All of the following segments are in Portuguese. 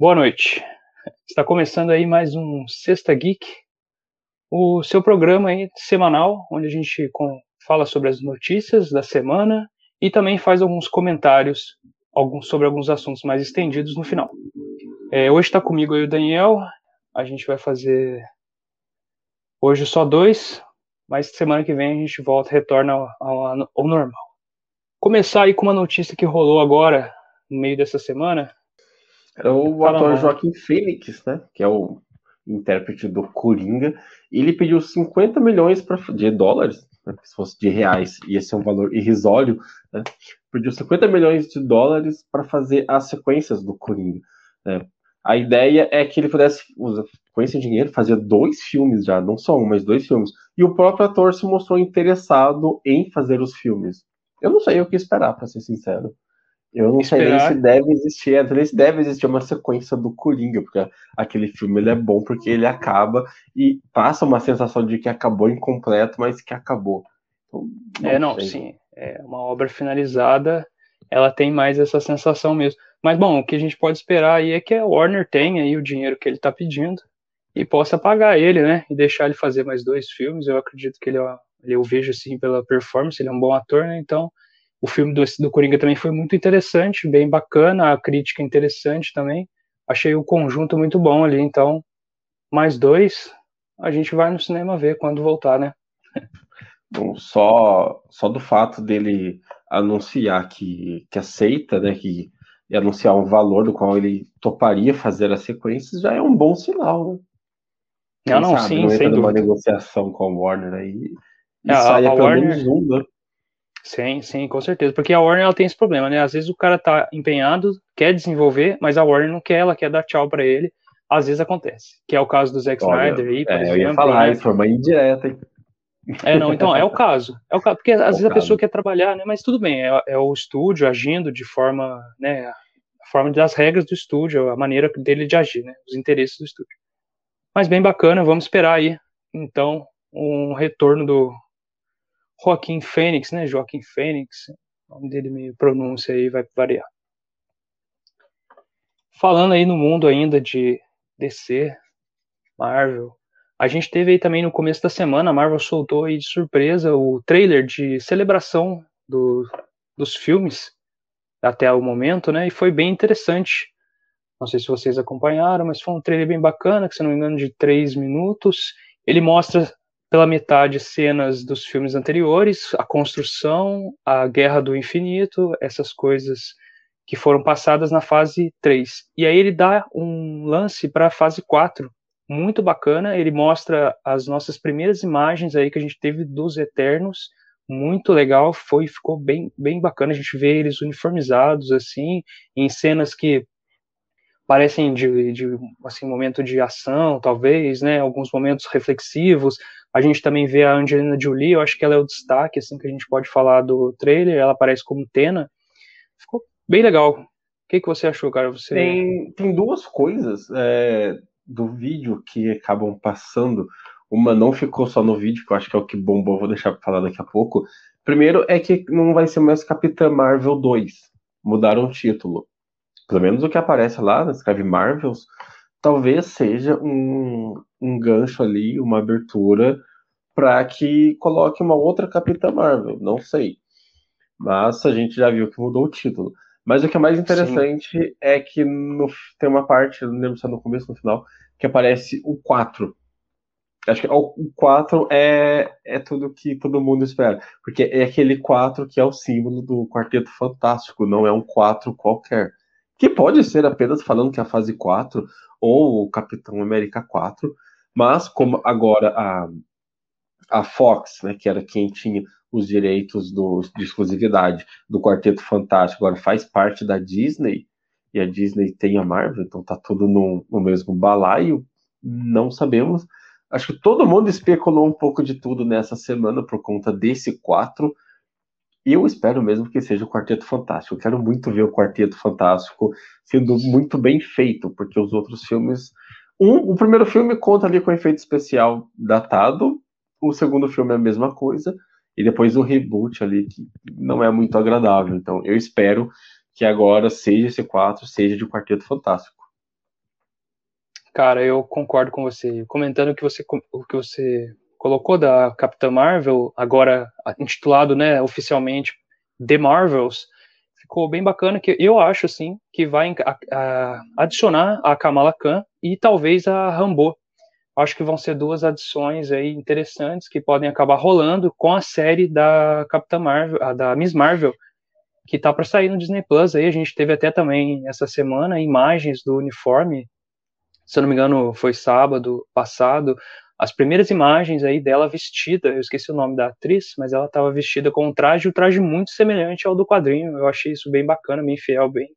Boa noite. Está começando aí mais um Sexta Geek, o seu programa aí semanal, onde a gente fala sobre as notícias da semana e também faz alguns comentários alguns, sobre alguns assuntos mais estendidos no final. É, hoje está comigo aí o Daniel, a gente vai fazer hoje só dois, mas semana que vem a gente volta, retorna ao, ao, ao normal. Começar aí com uma notícia que rolou agora, no meio dessa semana, era o ator Joaquim Phoenix, né? Que é o intérprete do Coringa. Ele pediu 50 milhões pra, de dólares, né, se fosse de reais, ia ser um valor irrisório, né? Pediu 50 milhões de dólares para fazer as sequências do Coringa. Né? A ideia é que ele pudesse, com esse dinheiro, fazer dois filmes já, não só um, mas dois filmes. E o próprio ator se mostrou interessado em fazer os filmes. Eu não sei o que esperar, para ser sincero. Eu não Esperar. sei nem se deve existir, nem se deve existir uma sequência do Coringa, porque aquele filme ele é bom porque ele acaba e passa uma sensação de que acabou incompleto, mas que acabou. Então, não é, não, sei. sim. É uma obra finalizada, ela tem mais essa sensação mesmo. Mas bom, o que a gente pode esperar aí é que a Warner tenha aí o dinheiro que ele está pedindo e possa pagar ele, né? E deixar ele fazer mais dois filmes. Eu acredito que ele, eu vejo assim pela performance, ele é um bom ator, né? Então o filme do, do Coringa também foi muito interessante, bem bacana, a crítica interessante também. Achei o conjunto muito bom ali, então, mais dois, a gente vai no cinema ver quando voltar, né? Bom, só, só do fato dele anunciar que, que aceita, né, que e anunciar um valor do qual ele toparia fazer as sequências já é um bom sinal, né? Não, não, sabe, sim, não sem dúvida. uma negociação com a Warner aí e é, saia pelo Warner... menos um, né? Sim, sim, com certeza. Porque a Warner ela tem esse problema, né? Às vezes o cara tá empenhado, quer desenvolver, mas a Warner não quer, ela quer dar tchau para ele. Às vezes acontece, que é o caso do Zack Olha, Snyder aí, por é, exemplo. Eu ia falar, né? forma indireta, hein? É, não, então, é o caso. É o caso, porque às é vezes a pessoa quer trabalhar, né? Mas tudo bem, é, é, o estúdio agindo de forma, né? A forma das regras do estúdio, a maneira dele de agir, né? Os interesses do estúdio. Mas bem bacana, vamos esperar aí, então, um retorno do, Joaquim Fênix, né? Joaquim Fênix, o nome dele meio pronúncia aí vai variar. Falando aí no mundo ainda de DC, Marvel, a gente teve aí também no começo da semana, a Marvel soltou aí de surpresa o trailer de celebração do, dos filmes até o momento, né? E foi bem interessante. Não sei se vocês acompanharam, mas foi um trailer bem bacana, que se não me engano de três minutos. Ele mostra pela metade cenas dos filmes anteriores, a construção, a Guerra do Infinito, essas coisas que foram passadas na fase 3. E aí ele dá um lance para a fase 4, muito bacana, ele mostra as nossas primeiras imagens aí que a gente teve dos Eternos, muito legal, foi ficou bem bem bacana, a gente vê eles uniformizados assim, em cenas que parecem de, de assim momento de ação, talvez, né, alguns momentos reflexivos, a gente também vê a Angelina Jolie, eu acho que ela é o destaque, assim, que a gente pode falar do trailer, ela aparece como Tena. Ficou bem legal. O que, que você achou, cara? Você... Tem, tem duas coisas é, do vídeo que acabam passando. Uma não ficou só no vídeo, que eu acho que é o que bombou, vou deixar para falar daqui a pouco. Primeiro é que não vai ser mais Capitã Marvel 2. Mudaram o título. Pelo menos o que aparece lá, né, escreve Marvels, talvez seja um, um gancho ali, uma abertura para que coloque uma outra Capitã Marvel, não sei. Mas a gente já viu que mudou o título. Mas o que é mais interessante Sim. é que no, tem uma parte, não lembro se é no começo ou no final, que aparece o 4. Acho que o 4 é, é tudo que todo mundo espera. Porque é aquele 4 que é o símbolo do Quarteto Fantástico, não é um 4 qualquer. Que pode ser apenas falando que a fase 4 ou o Capitão América 4, mas como agora a, a Fox, né, que era quem tinha os direitos do, de exclusividade do Quarteto Fantástico, agora faz parte da Disney, e a Disney tem a Marvel, então tá tudo no, no mesmo balaio, não sabemos. Acho que todo mundo especulou um pouco de tudo nessa semana por conta desse 4, eu espero mesmo que seja o Quarteto Fantástico. Eu quero muito ver o Quarteto Fantástico sendo muito bem feito, porque os outros filmes. Um, o primeiro filme conta ali com efeito especial datado, o segundo filme é a mesma coisa, e depois o reboot ali, que não é muito agradável. Então eu espero que agora seja esse 4, seja de Quarteto Fantástico. Cara, eu concordo com você. Comentando o que você, o que você colocou da Capitã Marvel, agora intitulado, né, oficialmente The Marvels, ficou bem bacana que eu acho assim que vai a, a, adicionar a Kamala Khan e talvez a Rambo. Acho que vão ser duas adições aí interessantes que podem acabar rolando com a série da Capitã Marvel, da Miss Marvel, que tá para sair no Disney Plus aí. A gente teve até também essa semana imagens do uniforme. Se eu não me engano, foi sábado passado, as primeiras imagens aí dela vestida, eu esqueci o nome da atriz, mas ela estava vestida com um traje, um traje muito semelhante ao do quadrinho. Eu achei isso bem bacana, bem fiel, bem,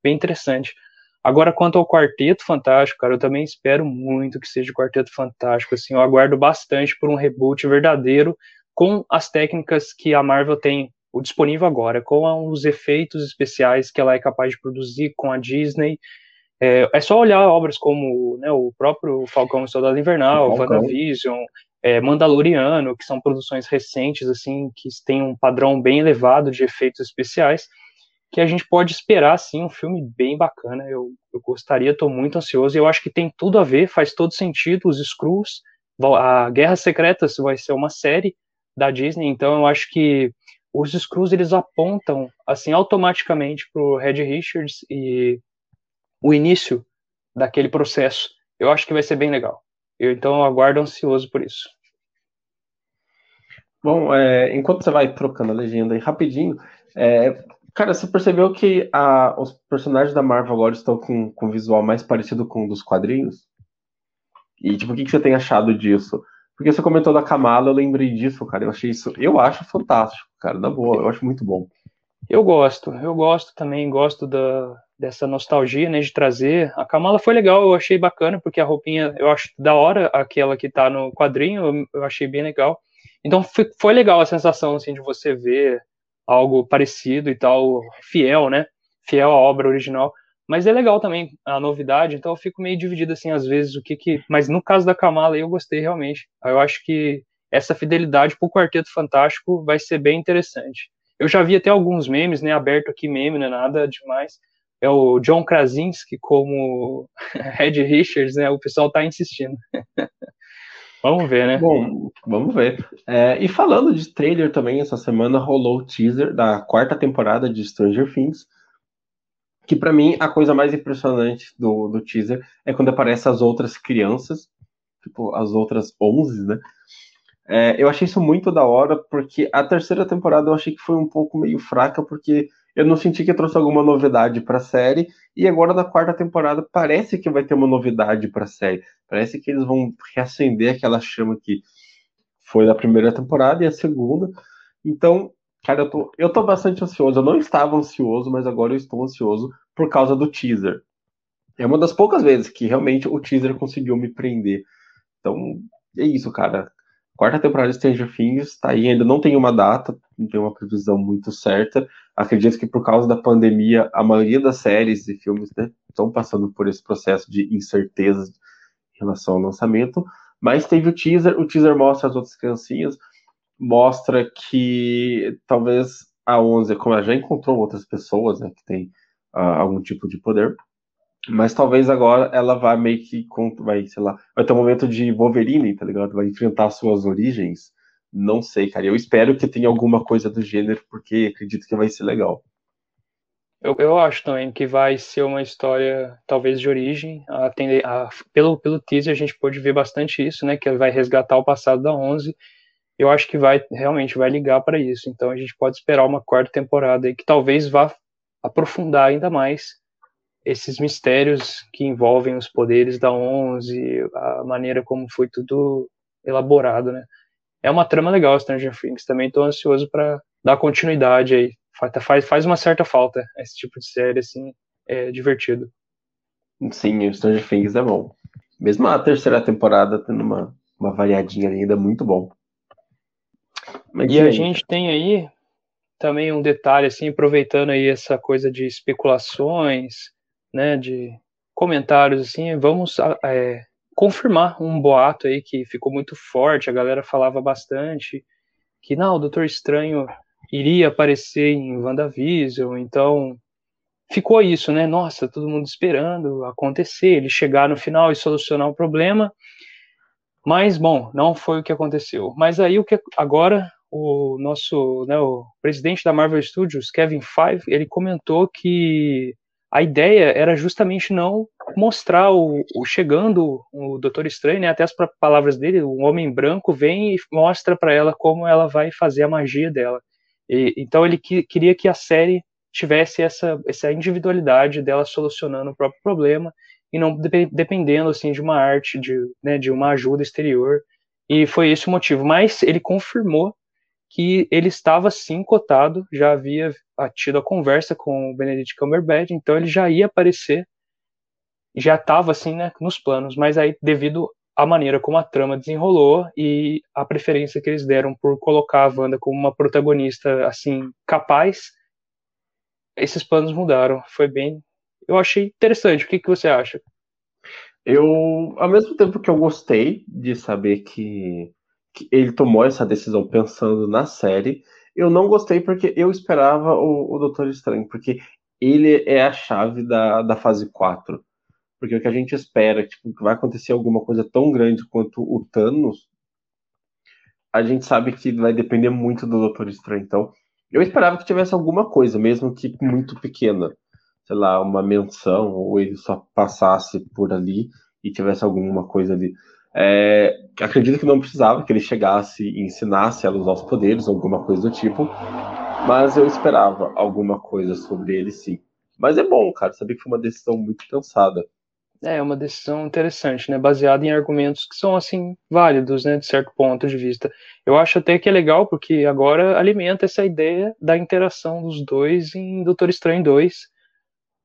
bem interessante. Agora, quanto ao Quarteto Fantástico, cara, eu também espero muito que seja o Quarteto Fantástico. Assim, eu aguardo bastante por um reboot verdadeiro com as técnicas que a Marvel tem o disponível agora, com os efeitos especiais que ela é capaz de produzir com a Disney é, é só olhar obras como né, o próprio Falcão e Soldado Invernal, WandaVision, é, Mandaloriano, que são produções recentes, assim, que têm um padrão bem elevado de efeitos especiais, que a gente pode esperar, assim, um filme bem bacana. Eu, eu gostaria, estou muito ansioso, e eu acho que tem tudo a ver, faz todo sentido, os Screws, a Guerra Secretas vai ser uma série da Disney, então eu acho que os Screws, eles apontam, assim, automaticamente pro Red Richards e o início daquele processo. Eu acho que vai ser bem legal. Eu então aguardo ansioso por isso. Bom, é, enquanto você vai trocando a legenda aí rapidinho, é, cara, você percebeu que a, os personagens da Marvel agora estão com, com um visual mais parecido com o dos quadrinhos? E, tipo, o que, que você tem achado disso? Porque você comentou da Kamala, eu lembrei disso, cara. Eu achei isso, eu acho fantástico, cara, na boa, eu acho muito bom. Eu gosto, eu gosto também, gosto da, dessa nostalgia, né, de trazer. A Kamala foi legal, eu achei bacana, porque a roupinha, eu acho da hora, aquela que tá no quadrinho, eu, achei bem legal. Então foi, foi legal a sensação, assim, de você ver algo parecido e tal, fiel, né, fiel à obra original. Mas é legal também a novidade, então eu fico meio dividido, assim, às vezes, o que que... Mas no caso da Kamala, eu gostei realmente. Eu acho que essa fidelidade pro Quarteto Fantástico vai ser bem interessante. Eu já vi até alguns memes, né, aberto aqui meme, não é nada demais, é o John Krasinski como Red Richards, né? O pessoal tá insistindo. vamos ver, né? Bom, vamos ver. É, e falando de trailer também, essa semana rolou o teaser da quarta temporada de Stranger Things. Que para mim a coisa mais impressionante do, do teaser é quando aparecem as outras crianças, tipo as outras 11, né? É, eu achei isso muito da hora, porque a terceira temporada eu achei que foi um pouco meio fraca, porque eu não senti que trouxe alguma novidade para a série. E agora na quarta temporada parece que vai ter uma novidade para a série. Parece que eles vão reacender aquela chama que foi da primeira temporada e a segunda. Então, cara, eu tô, eu tô bastante ansioso. Eu não estava ansioso, mas agora eu estou ansioso por causa do teaser. É uma das poucas vezes que realmente o teaser conseguiu me prender. Então, é isso, cara. Quarta temporada de Stranger Things tá aí, ainda não tem uma data, tem uma previsão muito certa. Acredito que por causa da pandemia, a maioria das séries e filmes né, estão passando por esse processo de incerteza em relação ao lançamento. Mas teve o teaser, o teaser mostra as outras criancinhas, mostra que talvez a 11, como ela já encontrou outras pessoas né, que têm uh, algum tipo de poder, mas talvez agora ela vá meio que vai, sei lá, vai ter um momento de Wolverine, tá ligado? Vai enfrentar suas origens. Não sei, cara. Eu espero que tenha alguma coisa do gênero, porque acredito que vai ser legal. Eu, eu acho também que vai ser uma história, talvez, de origem. A, a, pelo, pelo teaser a gente pode ver bastante isso, né? Que vai resgatar o passado da 11. Eu acho que vai realmente vai ligar para isso. Então a gente pode esperar uma quarta temporada aí que talvez vá aprofundar ainda mais esses mistérios que envolvem os poderes da 11, a maneira como foi tudo elaborado, né? É uma trama legal, Stranger Things. Também estou ansioso para dar continuidade aí. Faz, faz uma certa falta esse tipo de série, assim, é divertido. Sim, o Stranger Things é bom. Mesmo a terceira temporada tendo uma, uma variadinha ainda, muito bom. Mas e, e a gente tem aí também um detalhe, assim, aproveitando aí essa coisa de especulações, né, de comentários assim, vamos é, confirmar um boato aí que ficou muito forte, a galera falava bastante que não, o Doutor Estranho iria aparecer em WandaVision, então ficou isso, né? Nossa, todo mundo esperando acontecer, ele chegar no final e solucionar o problema. Mas, bom, não foi o que aconteceu. Mas aí o que agora o nosso, né, o presidente da Marvel Studios, Kevin Feige, ele comentou que a ideia era justamente não mostrar o, o chegando o Doutor Estranho, né, até as palavras dele, o homem branco vem e mostra para ela como ela vai fazer a magia dela. E, então ele que, queria que a série tivesse essa, essa individualidade dela solucionando o próprio problema e não de, dependendo assim de uma arte, de, né, de uma ajuda exterior. E foi esse o motivo. Mas ele confirmou que ele estava sim cotado, já havia tido a conversa com o Benedict Cumberbatch, então ele já ia aparecer, já estava assim, né, nos planos, mas aí devido à maneira como a trama desenrolou e a preferência que eles deram por colocar a Wanda como uma protagonista assim capaz, esses planos mudaram. Foi bem, eu achei interessante. O que, que você acha? Eu, ao mesmo tempo que eu gostei de saber que que ele tomou essa decisão pensando na série. Eu não gostei porque eu esperava o, o Doutor Estranho, porque ele é a chave da, da fase 4. Porque o que a gente espera, tipo, que vai acontecer alguma coisa tão grande quanto o Thanos, a gente sabe que vai depender muito do Doutor Estranho. Então, eu esperava que tivesse alguma coisa, mesmo que muito pequena. Sei lá, uma menção, ou ele só passasse por ali e tivesse alguma coisa ali. É, acredito que não precisava que ele chegasse e ensinasse ela os poderes, alguma coisa do tipo. Mas eu esperava alguma coisa sobre ele, sim. Mas é bom, cara, saber que foi uma decisão muito pensada. É uma decisão interessante, né? Baseada em argumentos que são assim válidos, né? De certo ponto de vista. Eu acho até que é legal porque agora alimenta essa ideia da interação dos dois em Doutor Estranho 2,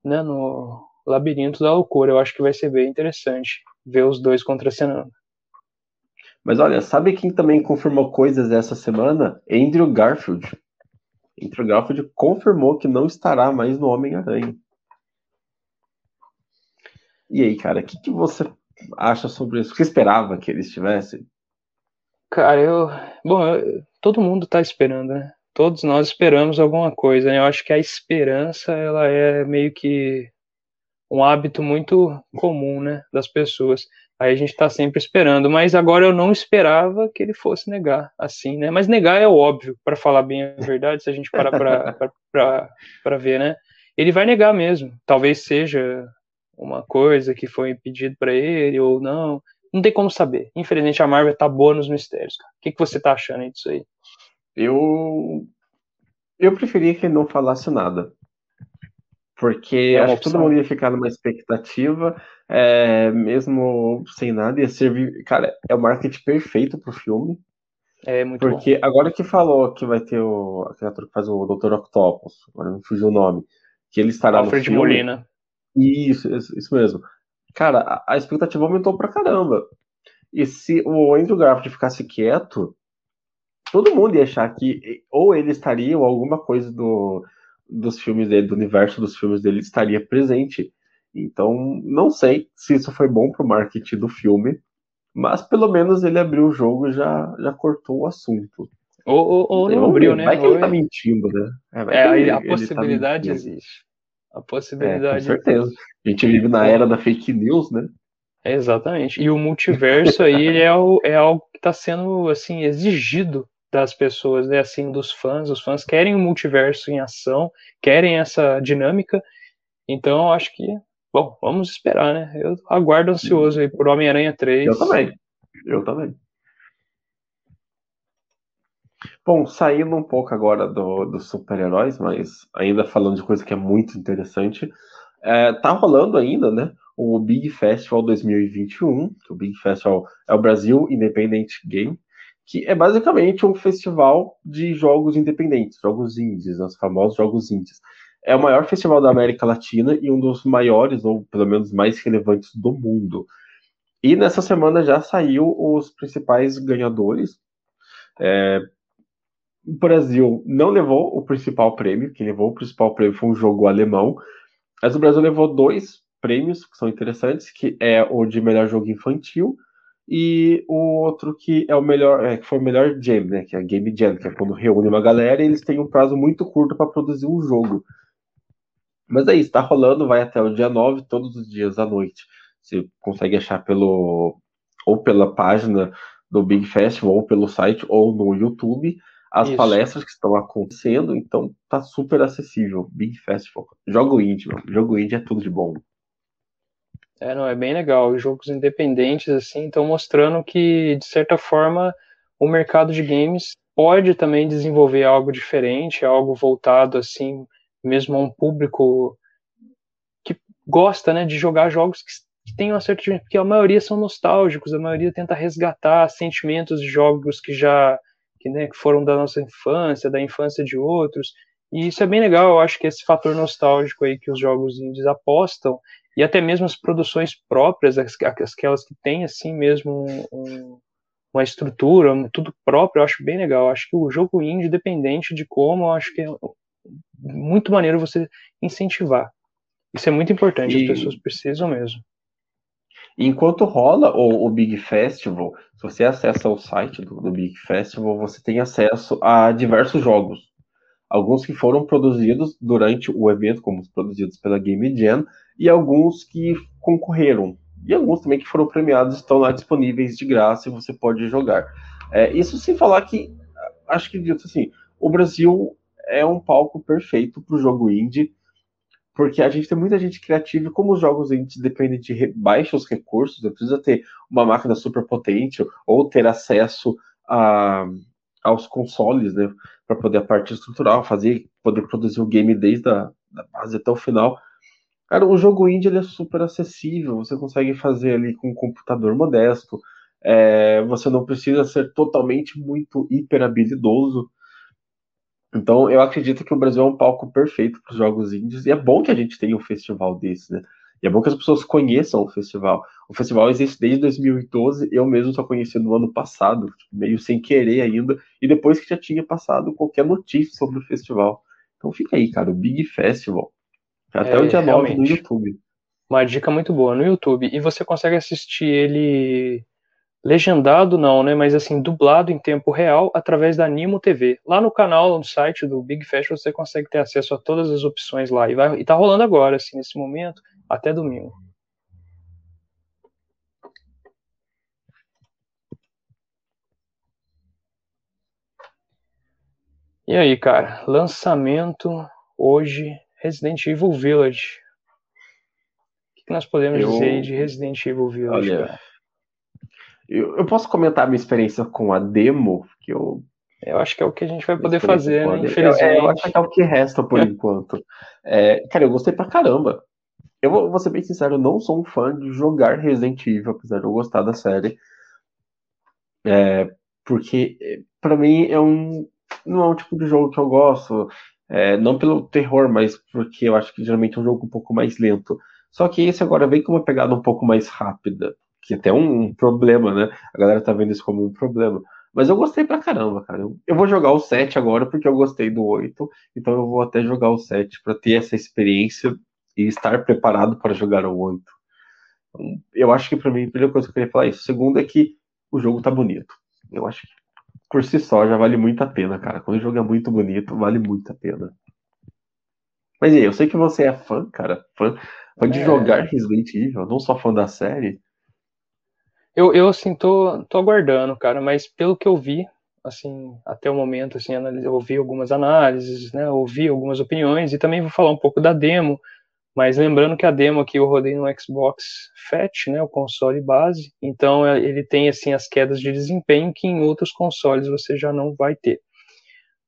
né? No Labirinto da Loucura. Eu acho que vai ser bem interessante ver os dois contracenando. Mas olha, sabe quem também confirmou coisas essa semana? Andrew Garfield. Andrew Garfield confirmou que não estará mais no Homem-Aranha. E aí, cara, o que, que você acha sobre isso? O que esperava que ele estivesse? Cara, eu. Bom, eu... todo mundo tá esperando, né? Todos nós esperamos alguma coisa, né? Eu acho que a esperança, ela é meio que um hábito muito comum, né, das pessoas. Aí a gente está sempre esperando, mas agora eu não esperava que ele fosse negar assim, né? Mas negar é óbvio, para falar bem a verdade, se a gente parar para ver, né? Ele vai negar mesmo. Talvez seja uma coisa que foi pedido para ele ou não. Não tem como saber. Infelizmente a Marvel tá boa nos mistérios. Cara. O que, que você tá achando disso aí? Eu eu preferia que ele não falasse nada. Porque é acho que todo mundo ia ficar numa expectativa, é, mesmo sem nada, ia servir. Cara, é o marketing perfeito pro filme. É muito Porque bom. agora que falou que vai ter o. Aquele ator que faz o Dr. Octopus, agora não fugiu o nome. Que ele estará Alfred no filme. Molina. Isso, isso, isso mesmo. Cara, a, a, expectativa aumentou pra caramba. E se o Andrew Garfield ficasse quieto, todo mundo ia achar que ou ele estaria ou alguma coisa do dos filmes dele, do universo dos filmes dele, estaria presente. Então, não sei se isso foi bom pro marketing do filme, mas pelo menos ele abriu o jogo e já, já cortou o assunto. Ou, ou, ou não abriu, né? Vai que ele tá mentindo, né? É, é ele, a tá possibilidade tá existe. A possibilidade. É, com certeza. A gente vive na era da fake news, né? É, exatamente. E o multiverso aí é, o, é algo que está sendo assim exigido das pessoas, né, assim, dos fãs. Os fãs querem o multiverso em ação, querem essa dinâmica. Então, acho que, bom, vamos esperar, né? Eu aguardo ansioso aí por Homem-Aranha 3. Eu também. Eu também. Bom, saindo um pouco agora do, dos super-heróis, mas ainda falando de coisa que é muito interessante, é, tá rolando ainda, né? O Big Festival 2021, que o Big Festival é o Brasil Independent Game, que é basicamente um festival de jogos independentes, jogos indies, os famosos jogos indies. É o maior festival da América Latina e um dos maiores, ou pelo menos mais relevantes do mundo. E nessa semana já saiu os principais ganhadores. É, o Brasil não levou o principal prêmio, quem levou o principal prêmio foi um jogo alemão, mas o Brasil levou dois prêmios que são interessantes, que é o de melhor jogo infantil e o outro que é o melhor, é, que foi o melhor jam, né, que é a Game Jam, que é quando reúne uma galera e eles têm um prazo muito curto para produzir um jogo. Mas é isso, tá rolando, vai até o dia 9, todos os dias à noite. Você consegue achar pelo ou pela página do Big Festival, ou pelo site, ou no YouTube, as isso. palestras que estão acontecendo, então tá super acessível. Big Festival. Jogo indie, mano. Jogo indie é tudo de bom. É, não, é bem legal. Os jogos independentes, assim, estão mostrando que, de certa forma, o mercado de games pode também desenvolver algo diferente, algo voltado, assim, mesmo a um público que gosta, né, de jogar jogos que, que tem uma certa... porque a maioria são nostálgicos, a maioria tenta resgatar sentimentos de jogos que já... Que, né, que foram da nossa infância, da infância de outros, e isso é bem legal, eu acho que esse fator nostálgico aí que os jogos indies apostam, e até mesmo as produções próprias, aquelas que têm assim mesmo um, uma estrutura, tudo próprio, eu acho bem legal. Eu acho que o jogo indie, independente de como, eu acho que é muito maneiro você incentivar. Isso é muito importante, e... as pessoas precisam mesmo. Enquanto rola o, o, Big Festival, se você acessa o site do, do, Big Festival, você tem acesso a diversos jogos. Alguns que foram produzidos durante o evento, como os produzidos pela Game Jam, e alguns que concorreram. E alguns também que foram premiados estão lá disponíveis de graça e você pode jogar. É, isso sem falar que, acho que assim, o Brasil é um palco perfeito para o jogo indie, porque a gente tem muita gente criativa e como os jogos indie dependem de baixos recursos, não precisa ter uma máquina super potente ou ter acesso a, aos consoles, né, para poder a parte estrutural, fazer, poder produzir o game desde a da base até o final. Cara, o jogo indie ele é super acessível, você consegue fazer ali com um computador modesto, é, você não precisa ser totalmente muito hiper habilidoso. Então, eu acredito que o Brasil é um palco perfeito para os jogos indies, e é bom que a gente tenha um festival desse, né? E é bom que as pessoas conheçam o festival. O festival existe desde 2012, eu mesmo só conheci no ano passado, meio sem querer ainda, e depois que já tinha passado qualquer notícia sobre o festival. Então fica aí, cara, o Big Festival. Até é, o dia 9 no YouTube. Uma dica muito boa no YouTube. E você consegue assistir ele legendado não, né? Mas assim, dublado em tempo real através da Animo TV. Lá no canal, no site do Big Festival, você consegue ter acesso a todas as opções lá. E, vai, e tá rolando agora, assim, nesse momento, até domingo. E aí, cara, lançamento hoje Resident Evil Village. O que nós podemos eu... dizer de Resident Evil Village? Olha, eu, eu, posso comentar a minha experiência com a demo, que eu. Eu acho que é o que a gente vai poder fazer, né? Infelizmente. É, eu acho que é o que resta por enquanto. É, cara, eu gostei pra caramba. Eu vou, vou ser bem sincero, eu não sou um fã de jogar Resident Evil, apesar de eu gostar da série. É, porque, para mim, é um. Não é um tipo de jogo que eu gosto. É, não pelo terror, mas porque eu acho que geralmente é um jogo um pouco mais lento. Só que esse agora vem com uma pegada um pouco mais rápida, que é até um, um problema, né? A galera tá vendo isso como um problema. Mas eu gostei pra caramba, cara. Eu, eu vou jogar o 7 agora porque eu gostei do 8, então eu vou até jogar o 7 para ter essa experiência e estar preparado para jogar o 8. Então, eu acho que para mim, a primeira coisa que eu queria falar é isso. Segundo é que o jogo tá bonito. Eu acho que por si só já vale muito a pena, cara. Quando o jogo é muito bonito, vale muito a pena. Mas e aí, eu sei que você é fã, cara. Fã, fã de é... jogar Resident Evil, não só fã da série. Eu, eu assim, tô, tô aguardando, cara, mas pelo que eu vi, assim, até o momento, assim, eu ouvi algumas análises, né, ouvi algumas opiniões e também vou falar um pouco da demo, mas lembrando que a demo aqui eu rodei no Xbox Fat, né, o console base, então é, ele tem assim as quedas de desempenho que em outros consoles você já não vai ter.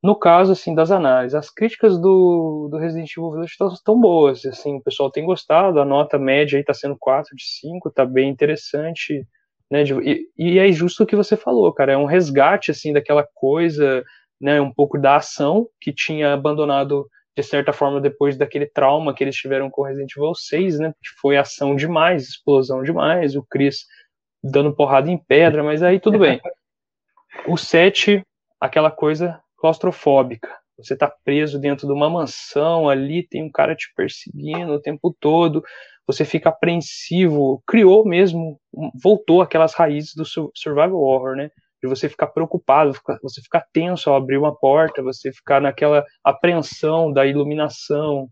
No caso assim das análises, as críticas do, do Resident Evil Village estão boas, assim, o pessoal tem gostado, a nota média aí está sendo 4 de 5, está bem interessante, né, de, e, e é justo o que você falou, cara, é um resgate assim daquela coisa, né, um pouco da ação que tinha abandonado de certa forma, depois daquele trauma que eles tiveram com Resident Evil 6, né? Que foi ação demais, explosão demais, o Chris dando porrada em pedra, mas aí tudo bem. O 7, aquela coisa claustrofóbica. Você tá preso dentro de uma mansão ali, tem um cara te perseguindo o tempo todo, você fica apreensivo, criou mesmo, voltou aquelas raízes do survival horror, né? De você ficar preocupado, você ficar tenso ao abrir uma porta, você ficar naquela apreensão da iluminação,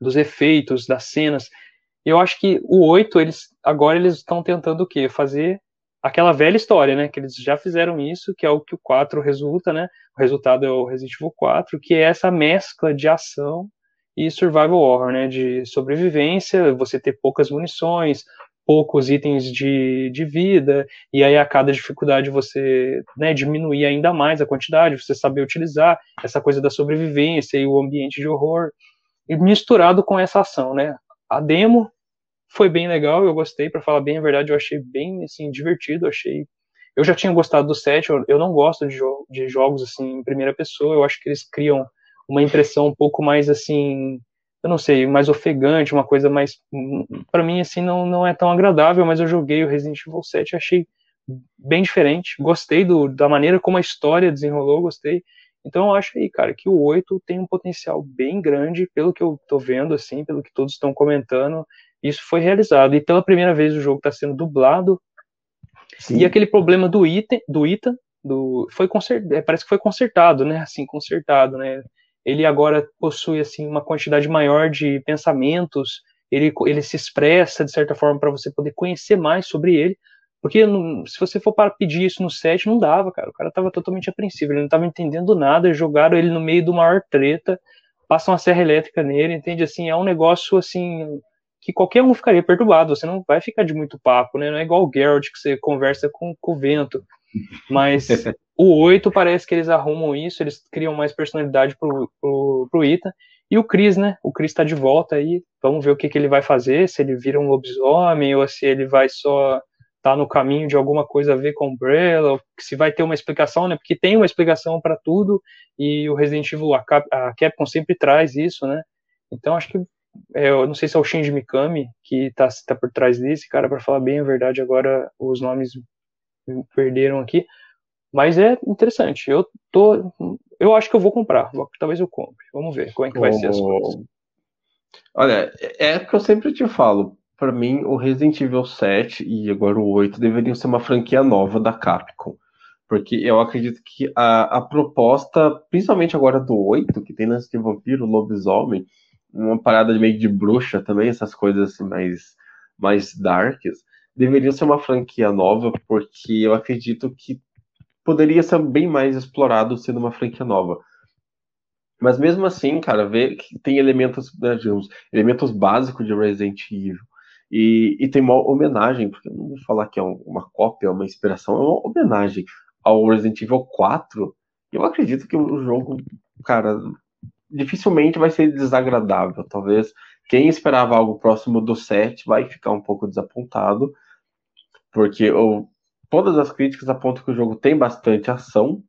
dos efeitos, das cenas. Eu acho que o 8, eles agora eles estão tentando o quê? Fazer aquela velha história, né? Que eles já fizeram isso, que é o que o 4 resulta, né? O resultado é o Resident Evil 4, que é essa mescla de ação e survival horror, né? De sobrevivência, você ter poucas munições, poucos itens de, de vida, e aí a cada dificuldade você né, diminuir ainda mais a quantidade, você saber utilizar essa coisa da sobrevivência e o ambiente de horror, e misturado com essa ação, né? A demo foi bem legal, eu gostei, para falar bem a verdade, eu achei bem assim divertido, achei eu já tinha gostado do set, eu, eu não gosto de, jo de jogos assim em primeira pessoa, eu acho que eles criam uma impressão um pouco mais assim eu não sei, mais ofegante, uma coisa mais. para mim, assim, não, não é tão agradável, mas eu joguei o Resident Evil 7 e achei bem diferente. Gostei do, da maneira como a história desenrolou, gostei. Então eu acho aí, cara, que o 8 tem um potencial bem grande, pelo que eu tô vendo, assim, pelo que todos estão comentando, isso foi realizado. E pela primeira vez o jogo está sendo dublado. Sim. E aquele problema do item, do Ita, do, foi consertado, é, parece que foi consertado, né? Assim, consertado, né? Ele agora possui assim uma quantidade maior de pensamentos, ele, ele se expressa de certa forma para você poder conhecer mais sobre ele, porque se você for para pedir isso no set, não dava, cara. O cara estava totalmente apreensivo, ele não estava entendendo nada, jogaram ele no meio do maior treta, passam uma serra elétrica nele, entende? Assim, é um negócio assim que qualquer um ficaria perturbado, você não vai ficar de muito papo, né? Não é igual o Geralt que você conversa com, com o vento. Mas o 8 parece que eles arrumam isso, eles criam mais personalidade pro, pro, pro Ita. E o Chris, né? O Chris tá de volta aí. Vamos ver o que, que ele vai fazer, se ele vira um lobisomem ou se ele vai só tá no caminho de alguma coisa a ver com Umbrella, se vai ter uma explicação, né? Porque tem uma explicação para tudo e o Resident Evil, a, Cap, a Capcom sempre traz isso, né? Então acho que é, eu não sei se é o Shinji Mikami que tá, tá por trás disso, cara, para falar bem a verdade, agora os nomes perderam aqui. Mas é interessante. Eu tô. Eu acho que eu vou comprar. Talvez eu compre. Vamos ver como é que vai ser as coisas. Olha, é que eu sempre te falo. Para mim, o Resident Evil 7 e agora o 8 deveriam ser uma franquia nova da Capcom. Porque eu acredito que a, a proposta, principalmente agora do 8, que tem lance de vampiro, lobisomem, uma parada meio de bruxa também, essas coisas assim mais, mais darks, deveria ser uma franquia nova, porque eu acredito que poderia ser bem mais explorado sendo uma franquia nova. Mas mesmo assim, cara, ver que tem elementos, né, digamos, elementos básicos de Resident Evil. E, e tem uma homenagem, porque eu não vou falar que é uma cópia, uma inspiração, é uma homenagem ao Resident Evil 4. Eu acredito que o jogo, cara, dificilmente vai ser desagradável. Talvez quem esperava algo próximo do 7 vai ficar um pouco desapontado porque eu, todas as críticas apontam que o jogo tem bastante ação.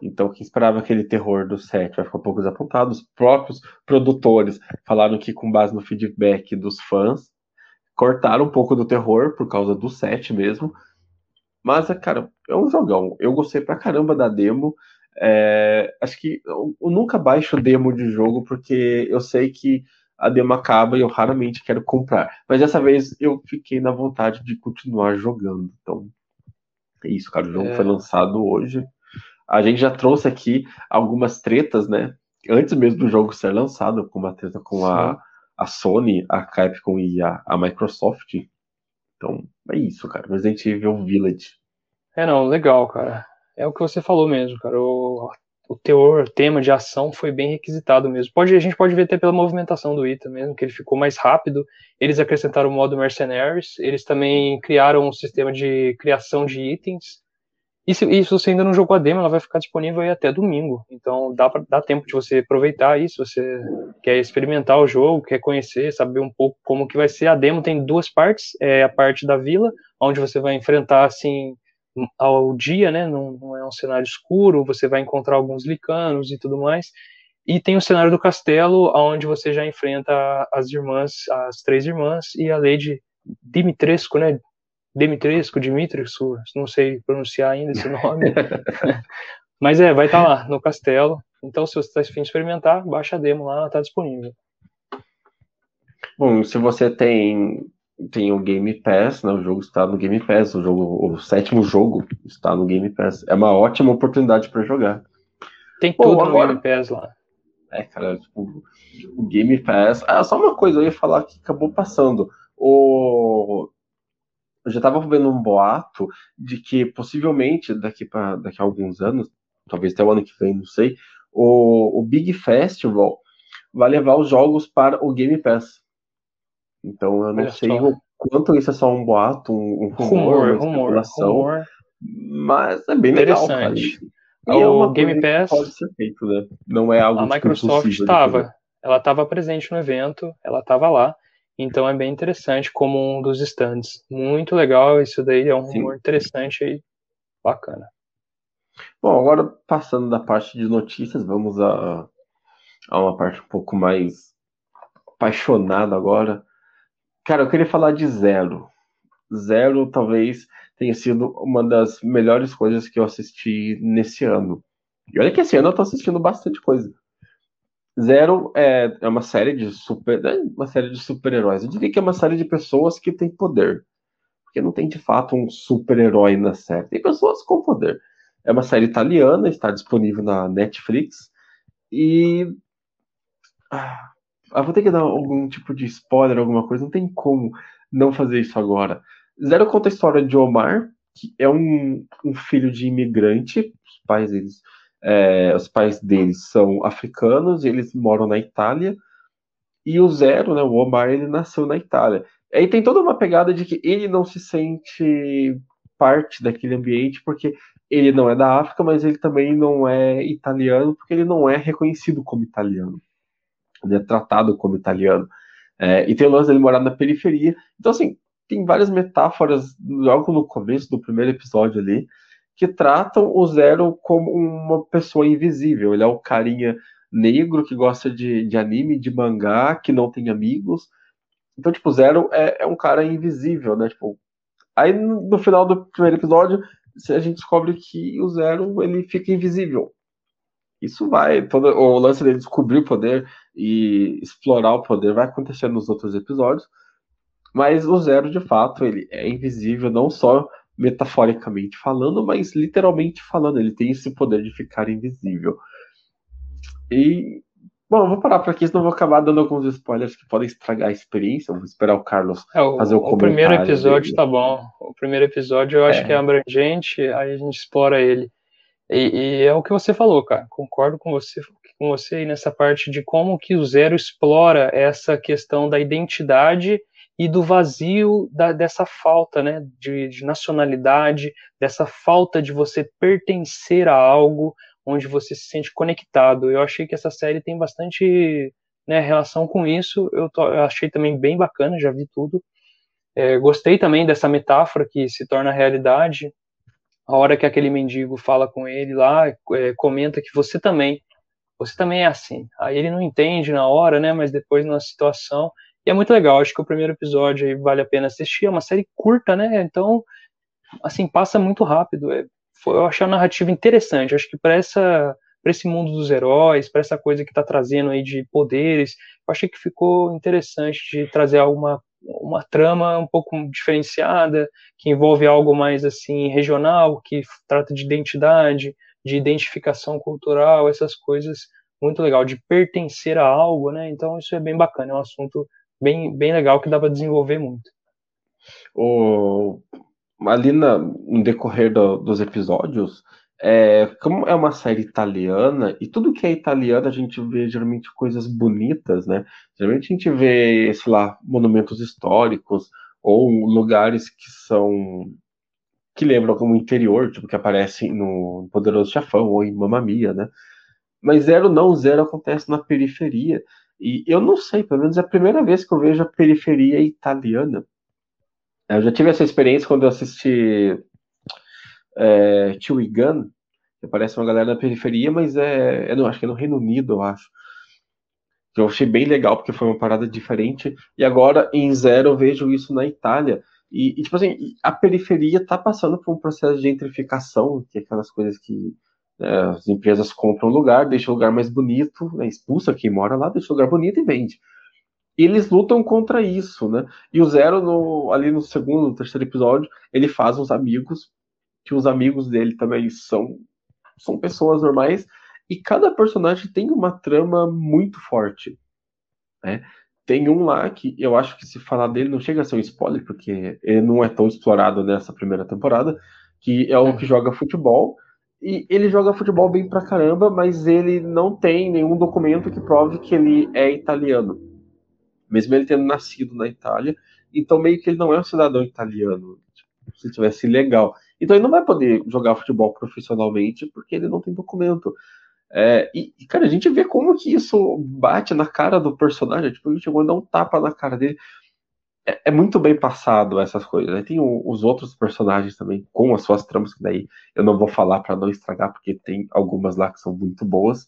Então, quem esperava aquele terror do 7 vai ficar um pouco desapontado. Os próprios produtores falaram que, com base no feedback dos fãs, cortaram um pouco do terror por causa do 7 mesmo. Mas, cara, é um jogão. Eu gostei pra caramba da demo. É, acho que eu, eu nunca baixo demo de jogo porque eu sei que a demo acaba e eu raramente quero comprar. Mas dessa vez eu fiquei na vontade de continuar jogando. Então, é isso, cara. O jogo é. foi lançado hoje. A gente já trouxe aqui algumas tretas, né? Antes mesmo do jogo ser lançado, com uma treta com a, a Sony, a Capcom e a, a Microsoft. Então, é isso, cara. Resident Evil Village. É, não, legal, cara. É o que você falou mesmo, cara. O, o teor, o tema de ação foi bem requisitado mesmo. Pode, a gente pode ver até pela movimentação do Ita mesmo, que ele ficou mais rápido. Eles acrescentaram o modo Mercenaries, eles também criaram um sistema de criação de itens. E se, se você ainda não jogou a demo, ela vai ficar disponível aí até domingo. Então dá, pra, dá tempo de você aproveitar isso. Você quer experimentar o jogo, quer conhecer, saber um pouco como que vai ser. A demo tem duas partes. É a parte da vila, onde você vai enfrentar assim ao dia, né? Não, não, é um cenário escuro, você vai encontrar alguns licanos e tudo mais. E tem o cenário do castelo, onde você já enfrenta as irmãs, as três irmãs e a Lady Dimitrescu, né? Dimitrescu, Dimitrescu, não sei pronunciar ainda esse nome. Mas é, vai estar tá lá no castelo. Então, se você está afim de experimentar, baixa a demo lá, está disponível. Bom, se você tem tem o Game Pass, né? O jogo está no Game Pass, o jogo, o sétimo jogo está no Game Pass. É uma ótima oportunidade para jogar. Tem tudo Bom, agora... no Game Pass lá. É, cara, tipo, o Game Pass. Ah, só uma coisa, eu ia falar que acabou passando. O... Eu já tava vendo um boato de que possivelmente daqui, pra, daqui a alguns anos, talvez até o ano que vem, não sei, o, o Big Festival vai levar os jogos para o Game Pass. Então eu não Olha sei só. o quanto isso é só um boato, um, um rumor, rumor, uma rumor, rumor, mas é bem legal, cara. E é o Game Pass pode ser feito, né? Não é algo A tipo, Microsoft estava, ela estava presente no evento, ela estava lá. Então é bem interessante como um dos stands. Muito legal, isso daí é um Sim. rumor interessante aí, bacana. Bom, agora passando da parte de notícias, vamos a, a uma parte um pouco mais apaixonada agora. Cara, eu queria falar de Zero. Zero talvez tenha sido uma das melhores coisas que eu assisti nesse ano. E olha que esse ano eu tô assistindo bastante coisa. Zero é, é uma série de super, é uma série de super-heróis. Eu diria que é uma série de pessoas que têm poder, porque não tem de fato um super-herói na série. Tem pessoas com poder. É uma série italiana, está disponível na Netflix e ah, eu vou ter que dar algum tipo de spoiler, alguma coisa. Não tem como não fazer isso agora. Zero conta a história de Omar, que é um, um filho de imigrante. Os pais deles, é, os pais deles são africanos eles moram na Itália. E o Zero, né, o Omar, ele nasceu na Itália. Aí tem toda uma pegada de que ele não se sente parte daquele ambiente porque ele não é da África, mas ele também não é italiano porque ele não é reconhecido como italiano. Ele é tratado como italiano. É, e tem o lance dele morar na periferia. Então, assim, tem várias metáforas logo no começo do primeiro episódio ali que tratam o Zero como uma pessoa invisível. Ele é o carinha negro que gosta de, de anime, de mangá, que não tem amigos. Então, tipo, Zero é, é um cara invisível, né? Tipo, aí no final do primeiro episódio, a gente descobre que o Zero ele fica invisível. Isso vai, todo, o lance dele descobrir o poder e explorar o poder vai acontecer nos outros episódios. Mas o Zero, de fato, ele é invisível, não só metaforicamente falando, mas literalmente falando. Ele tem esse poder de ficar invisível. E. Bom, vou parar por aqui, senão vou acabar dando alguns spoilers que podem estragar a experiência. vou esperar o Carlos é, o, fazer o, o comentário. O primeiro episódio dele. tá bom. O primeiro episódio eu acho é. que é abrangente, aí a gente explora ele. E, e, é o que você falou, cara. Concordo com você, com você aí nessa parte de como que o Zero explora essa questão da identidade e do vazio da, dessa falta né, de, de, nacionalidade, dessa falta de você pertencer a algo onde você se sente conectado. Eu achei que essa série tem bastante né, relação com isso. Eu, tô, eu, achei também bem bacana, já vi tudo. É, gostei também dessa metáfora que se torna realidade. A hora que aquele mendigo fala com ele lá, é, comenta que você também, você também é assim. Aí ele não entende na hora, né? Mas depois na situação e é muito legal, acho que o primeiro episódio vale a pena assistir, é uma série curta, né? Então, assim, passa muito rápido. É, foi, eu achei a narrativa interessante, acho que para essa para esse mundo dos heróis, para essa coisa que está trazendo aí de poderes, eu achei que ficou interessante de trazer alguma uma trama um pouco diferenciada, que envolve algo mais assim regional, que trata de identidade, de identificação cultural, essas coisas muito legal de pertencer a algo, né? Então isso é bem bacana, é um assunto bem, bem legal que dá para desenvolver muito. O, ali na, no decorrer do, dos episódios, é, como é uma série italiana, e tudo que é italiano a gente vê geralmente coisas bonitas, né? Geralmente a gente vê, sei lá, monumentos históricos ou lugares que são que lembram como interior, tipo que aparecem no Poderoso Chafão ou em Mamma Mia, né? Mas Zero não, Zero acontece na periferia. E eu não sei, pelo menos é a primeira vez que eu vejo a periferia italiana. Eu já tive essa experiência quando eu assisti é, que aparece uma galera na periferia, mas é, é no, acho que é no Reino Unido, eu acho. Eu achei bem legal, porque foi uma parada diferente. E agora, em Zero, eu vejo isso na Itália. E, e tipo assim, a periferia tá passando por um processo de gentrificação, que é aquelas coisas que é, as empresas compram lugar, deixam o lugar mais bonito, né, expulsa quem mora lá, deixa o lugar bonito e vende. E eles lutam contra isso, né? E o Zero, no, ali no segundo, terceiro episódio, ele faz uns amigos, que os amigos dele também são, são pessoas normais, E cada personagem tem uma trama muito forte. Né? Tem um lá que eu acho que se falar dele não chega a ser um spoiler, porque ele não é tão explorado nessa primeira temporada, que é o que joga futebol. E ele joga futebol bem pra caramba, mas ele não tem nenhum documento que prove que ele é italiano. Mesmo ele tendo nascido na Itália. Então, meio que ele não é um cidadão italiano. Tipo, se tivesse legal. Então, ele não vai poder jogar futebol profissionalmente porque ele não tem documento. É, e, cara, a gente vê como que isso bate na cara do personagem. Tipo, ele chegou a dar um tapa na cara dele. É, é muito bem passado essas coisas. Né? Tem o, os outros personagens também, com as suas tramas, que daí eu não vou falar para não estragar, porque tem algumas lá que são muito boas.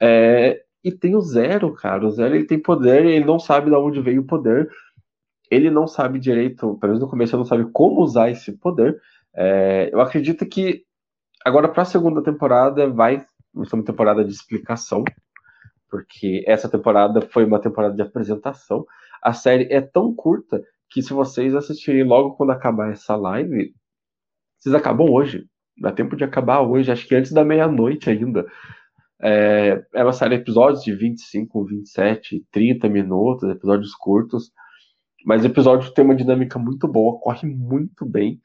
É, e tem o Zero, cara. O Zero ele tem poder e ele não sabe de onde veio o poder. Ele não sabe direito, pelo menos no começo, ele não sabe como usar esse poder. É, eu acredito que agora para a segunda temporada vai ser uma temporada de explicação, porque essa temporada foi uma temporada de apresentação. A série é tão curta que se vocês assistirem logo quando acabar essa live, vocês acabam hoje. Dá tempo de acabar hoje, acho que antes da meia-noite ainda. É, é uma série de episódios de 25, 27, 30 minutos, episódios curtos. Mas o episódio tem uma dinâmica muito boa, corre muito bem.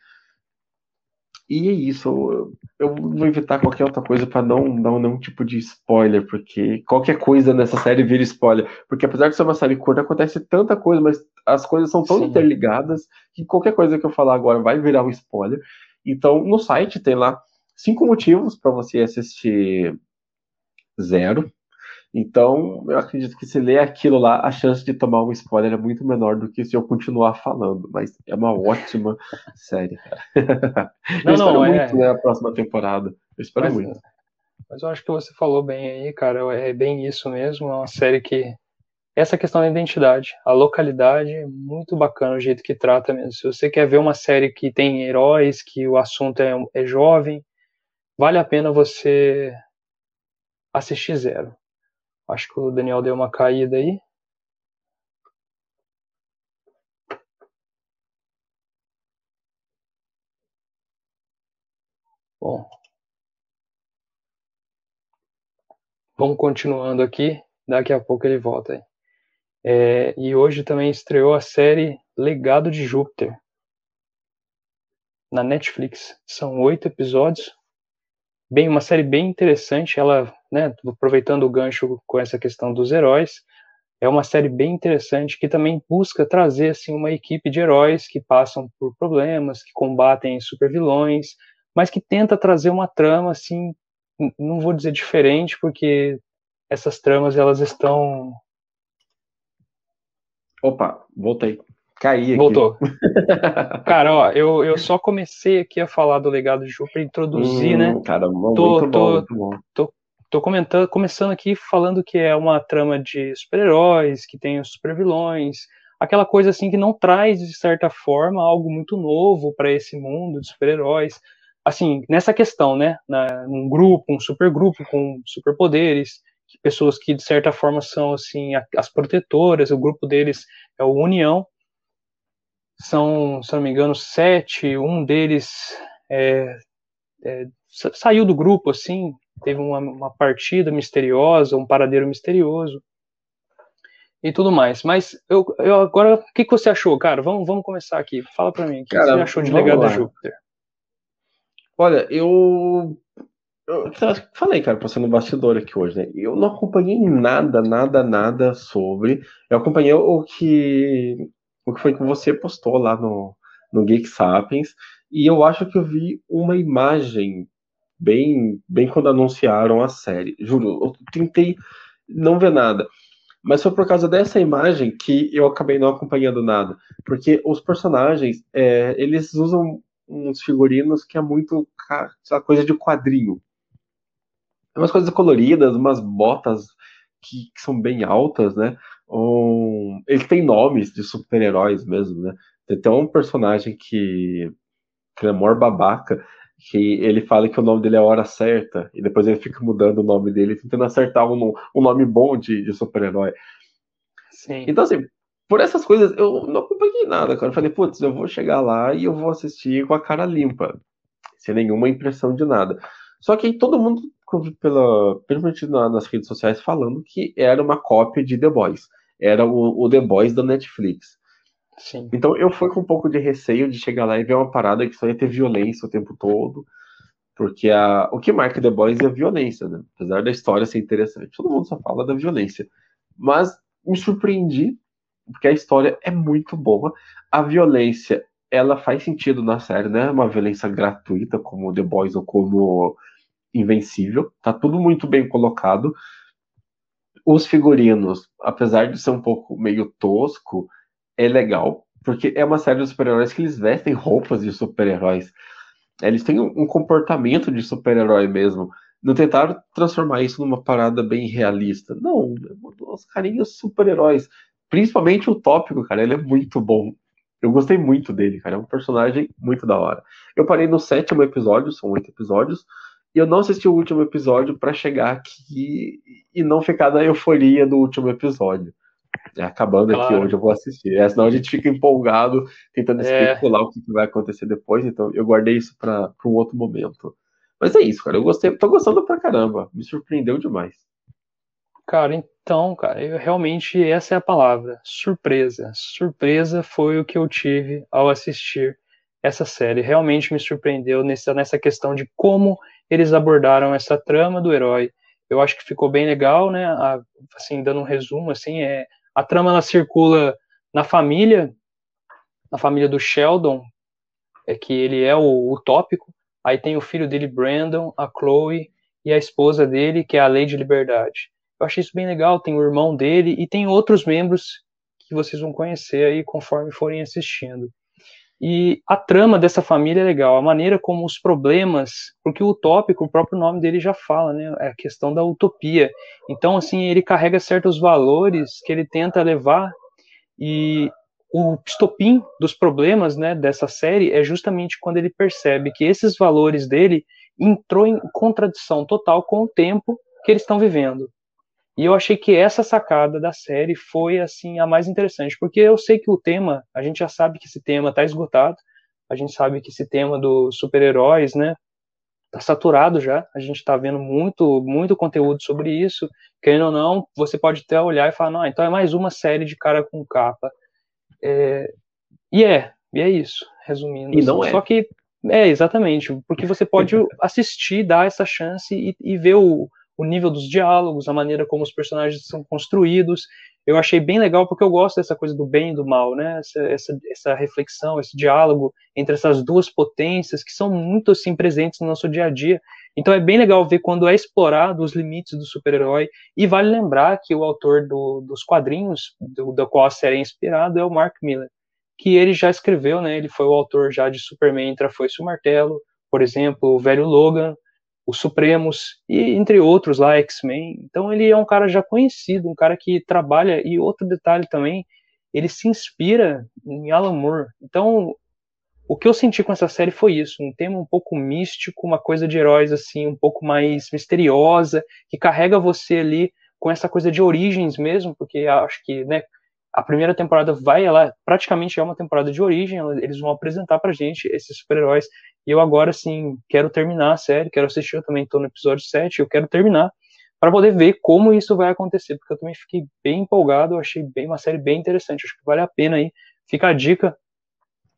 E é isso. Eu, eu vou evitar qualquer outra coisa para não dar nenhum tipo de spoiler, porque qualquer coisa nessa série vira spoiler. Porque apesar de ser uma série curta, acontece tanta coisa, mas as coisas são tão Sim. interligadas que qualquer coisa que eu falar agora vai virar um spoiler. Então, no site tem lá cinco motivos para você assistir Zero. Então, eu acredito que se ler aquilo lá, a chance de tomar um spoiler é muito menor do que se eu continuar falando. Mas é uma ótima série, cara. Não, eu espero não, muito, é... né, a próxima temporada. Eu espero mas, muito. Mas eu acho que você falou bem aí, cara. É bem isso mesmo. É uma série que. Essa questão da identidade, a localidade, é muito bacana o jeito que trata mesmo. Se você quer ver uma série que tem heróis, que o assunto é, é jovem, vale a pena você assistir Zero Acho que o Daniel deu uma caída aí. Bom. Vamos continuando aqui. Daqui a pouco ele volta aí. É, e hoje também estreou a série Legado de Júpiter na Netflix. São oito episódios. Bem, uma série bem interessante. Ela né, aproveitando o gancho com essa questão dos heróis, é uma série bem interessante que também busca trazer assim uma equipe de heróis que passam por problemas, que combatem supervilões, mas que tenta trazer uma trama assim, não vou dizer diferente, porque essas tramas elas estão Opa, voltei. Caí aqui. Voltou. Cara, ó, eu, eu só comecei aqui a falar do legado de Ju para introduzir, né? hum, né? Cara, muito tô, bom, tô, muito bom. Tô Tô comentando, começando aqui falando que é uma trama de super-heróis, que tem os super-vilões, aquela coisa assim que não traz de certa forma algo muito novo para esse mundo de super-heróis. Assim, nessa questão, né, na, um grupo, um supergrupo com superpoderes, pessoas que de certa forma são assim as protetoras, o grupo deles é o União. São, se não me engano, sete, um deles é, é, saiu do grupo assim, teve uma, uma partida misteriosa, um paradeiro misterioso e tudo mais. Mas eu, eu agora, o que, que você achou, cara? Vamos, vamos começar aqui. Fala para mim, o que, cara, você achou de Legado lá. de Júpiter? Olha, eu, eu falei, cara, passando no bastidor aqui hoje, né? Eu não acompanhei nada, nada, nada sobre. Eu acompanhei o que o que foi que você postou lá no no Geek Sapiens e eu acho que eu vi uma imagem bem, bem quando anunciaram a série. Juro, eu tentei não ver nada. Mas foi por causa dessa imagem que eu acabei não acompanhando nada. Porque os personagens, é, eles usam uns figurinos que é muito coisa de quadrinho. Umas coisas coloridas, umas botas que, que são bem altas, né? Um, eles têm nomes de super-heróis mesmo, né? Tem até um personagem que, que é maior babaca, que ele fala que o nome dele é a hora certa, e depois ele fica mudando o nome dele, tentando acertar um, um nome bom de, de super-herói. Então, assim, por essas coisas, eu não acompanhei nada, cara. Eu falei, putz, eu vou chegar lá e eu vou assistir com a cara limpa, sem nenhuma impressão de nada. Só que aí todo mundo pela, principalmente nas redes sociais falando que era uma cópia de The Boys. Era o, o The Boys da Netflix. Sim. Então eu fui com um pouco de receio de chegar lá e ver uma parada que só ia ter violência o tempo todo. Porque a, o que marca The Boys é a violência, né? Apesar da história ser interessante, todo mundo só fala da violência. Mas me surpreendi, porque a história é muito boa. A violência, ela faz sentido na série, né? Uma violência gratuita, como The Boys ou como Invencível. Tá tudo muito bem colocado. Os figurinos, apesar de ser um pouco meio tosco, é legal, porque é uma série de super-heróis que eles vestem roupas de super-heróis. Eles têm um comportamento de super-herói mesmo. Não tentaram transformar isso numa parada bem realista. Não, os carinhos super-heróis. Principalmente o tópico, cara, ele é muito bom. Eu gostei muito dele, cara. É um personagem muito da hora. Eu parei no sétimo episódio, são oito episódios, e eu não assisti o último episódio para chegar aqui e não ficar na euforia do último episódio. É, acabando claro. aqui hoje eu vou assistir. É, senão a gente fica empolgado, tentando é. especular o que, vai acontecer depois. Então eu guardei isso para um outro momento. Mas é isso, cara. Eu gostei, tô gostando pra caramba. Me surpreendeu demais. Cara, então, cara, eu, realmente essa é a palavra. Surpresa. Surpresa foi o que eu tive ao assistir essa série. Realmente me surpreendeu nessa, nessa questão de como eles abordaram essa trama do herói. Eu acho que ficou bem legal, né? A, assim, dando um resumo, assim, é a trama ela circula na família, na família do Sheldon, é que ele é o, tópico. Aí tem o filho dele, Brandon, a Chloe e a esposa dele, que é a Lady Liberdade. Eu achei isso bem legal. Tem o irmão dele e tem outros membros que vocês vão conhecer aí conforme forem assistindo. E a trama dessa família é legal, a maneira como os problemas, porque o tópico, o próprio nome dele já fala, né? É a questão da utopia. Então, assim, ele carrega certos valores que ele tenta levar e o estopim dos problemas, né, dessa série é justamente quando ele percebe que esses valores dele entrou em contradição total com o tempo que eles estão vivendo. E eu achei que essa sacada da série foi assim a mais interessante, porque eu sei que o tema, a gente já sabe que esse tema está esgotado, a gente sabe que esse tema dos super-heróis, né, tá saturado já. A gente está vendo muito, muito conteúdo sobre isso. Querendo ou não, você pode até olhar e falar, não, então é mais uma série de cara com capa. É... E é, e é isso, resumindo. E não é. Só que é exatamente, porque você pode assistir, dar essa chance e, e ver o, o nível dos diálogos, a maneira como os personagens são construídos. Eu achei bem legal porque eu gosto dessa coisa do bem e do mal, né? Essa, essa, essa reflexão, esse diálogo entre essas duas potências que são muito assim presentes no nosso dia a dia. Então é bem legal ver quando é explorado os limites do super-herói. E vale lembrar que o autor do, dos quadrinhos, do, do qual a série é inspirada, é o Mark Miller, que ele já escreveu, né? Ele foi o autor já de Superman Entra Foi-se o Martelo, por exemplo, o Velho Logan, os Supremos e entre outros lá, X-Men. Então ele é um cara já conhecido, um cara que trabalha e outro detalhe também, ele se inspira em Alan Moore. Então o que eu senti com essa série foi isso, um tema um pouco místico, uma coisa de heróis assim, um pouco mais misteriosa, que carrega você ali com essa coisa de origens mesmo, porque acho que, né, a primeira temporada vai, ela praticamente é uma temporada de origem, eles vão apresentar pra gente esses super-heróis e eu agora, assim, quero terminar a série, quero assistir, eu também estou no episódio 7, eu quero terminar para poder ver como isso vai acontecer, porque eu também fiquei bem empolgado, eu achei bem uma série bem interessante, acho que vale a pena aí. Fica a dica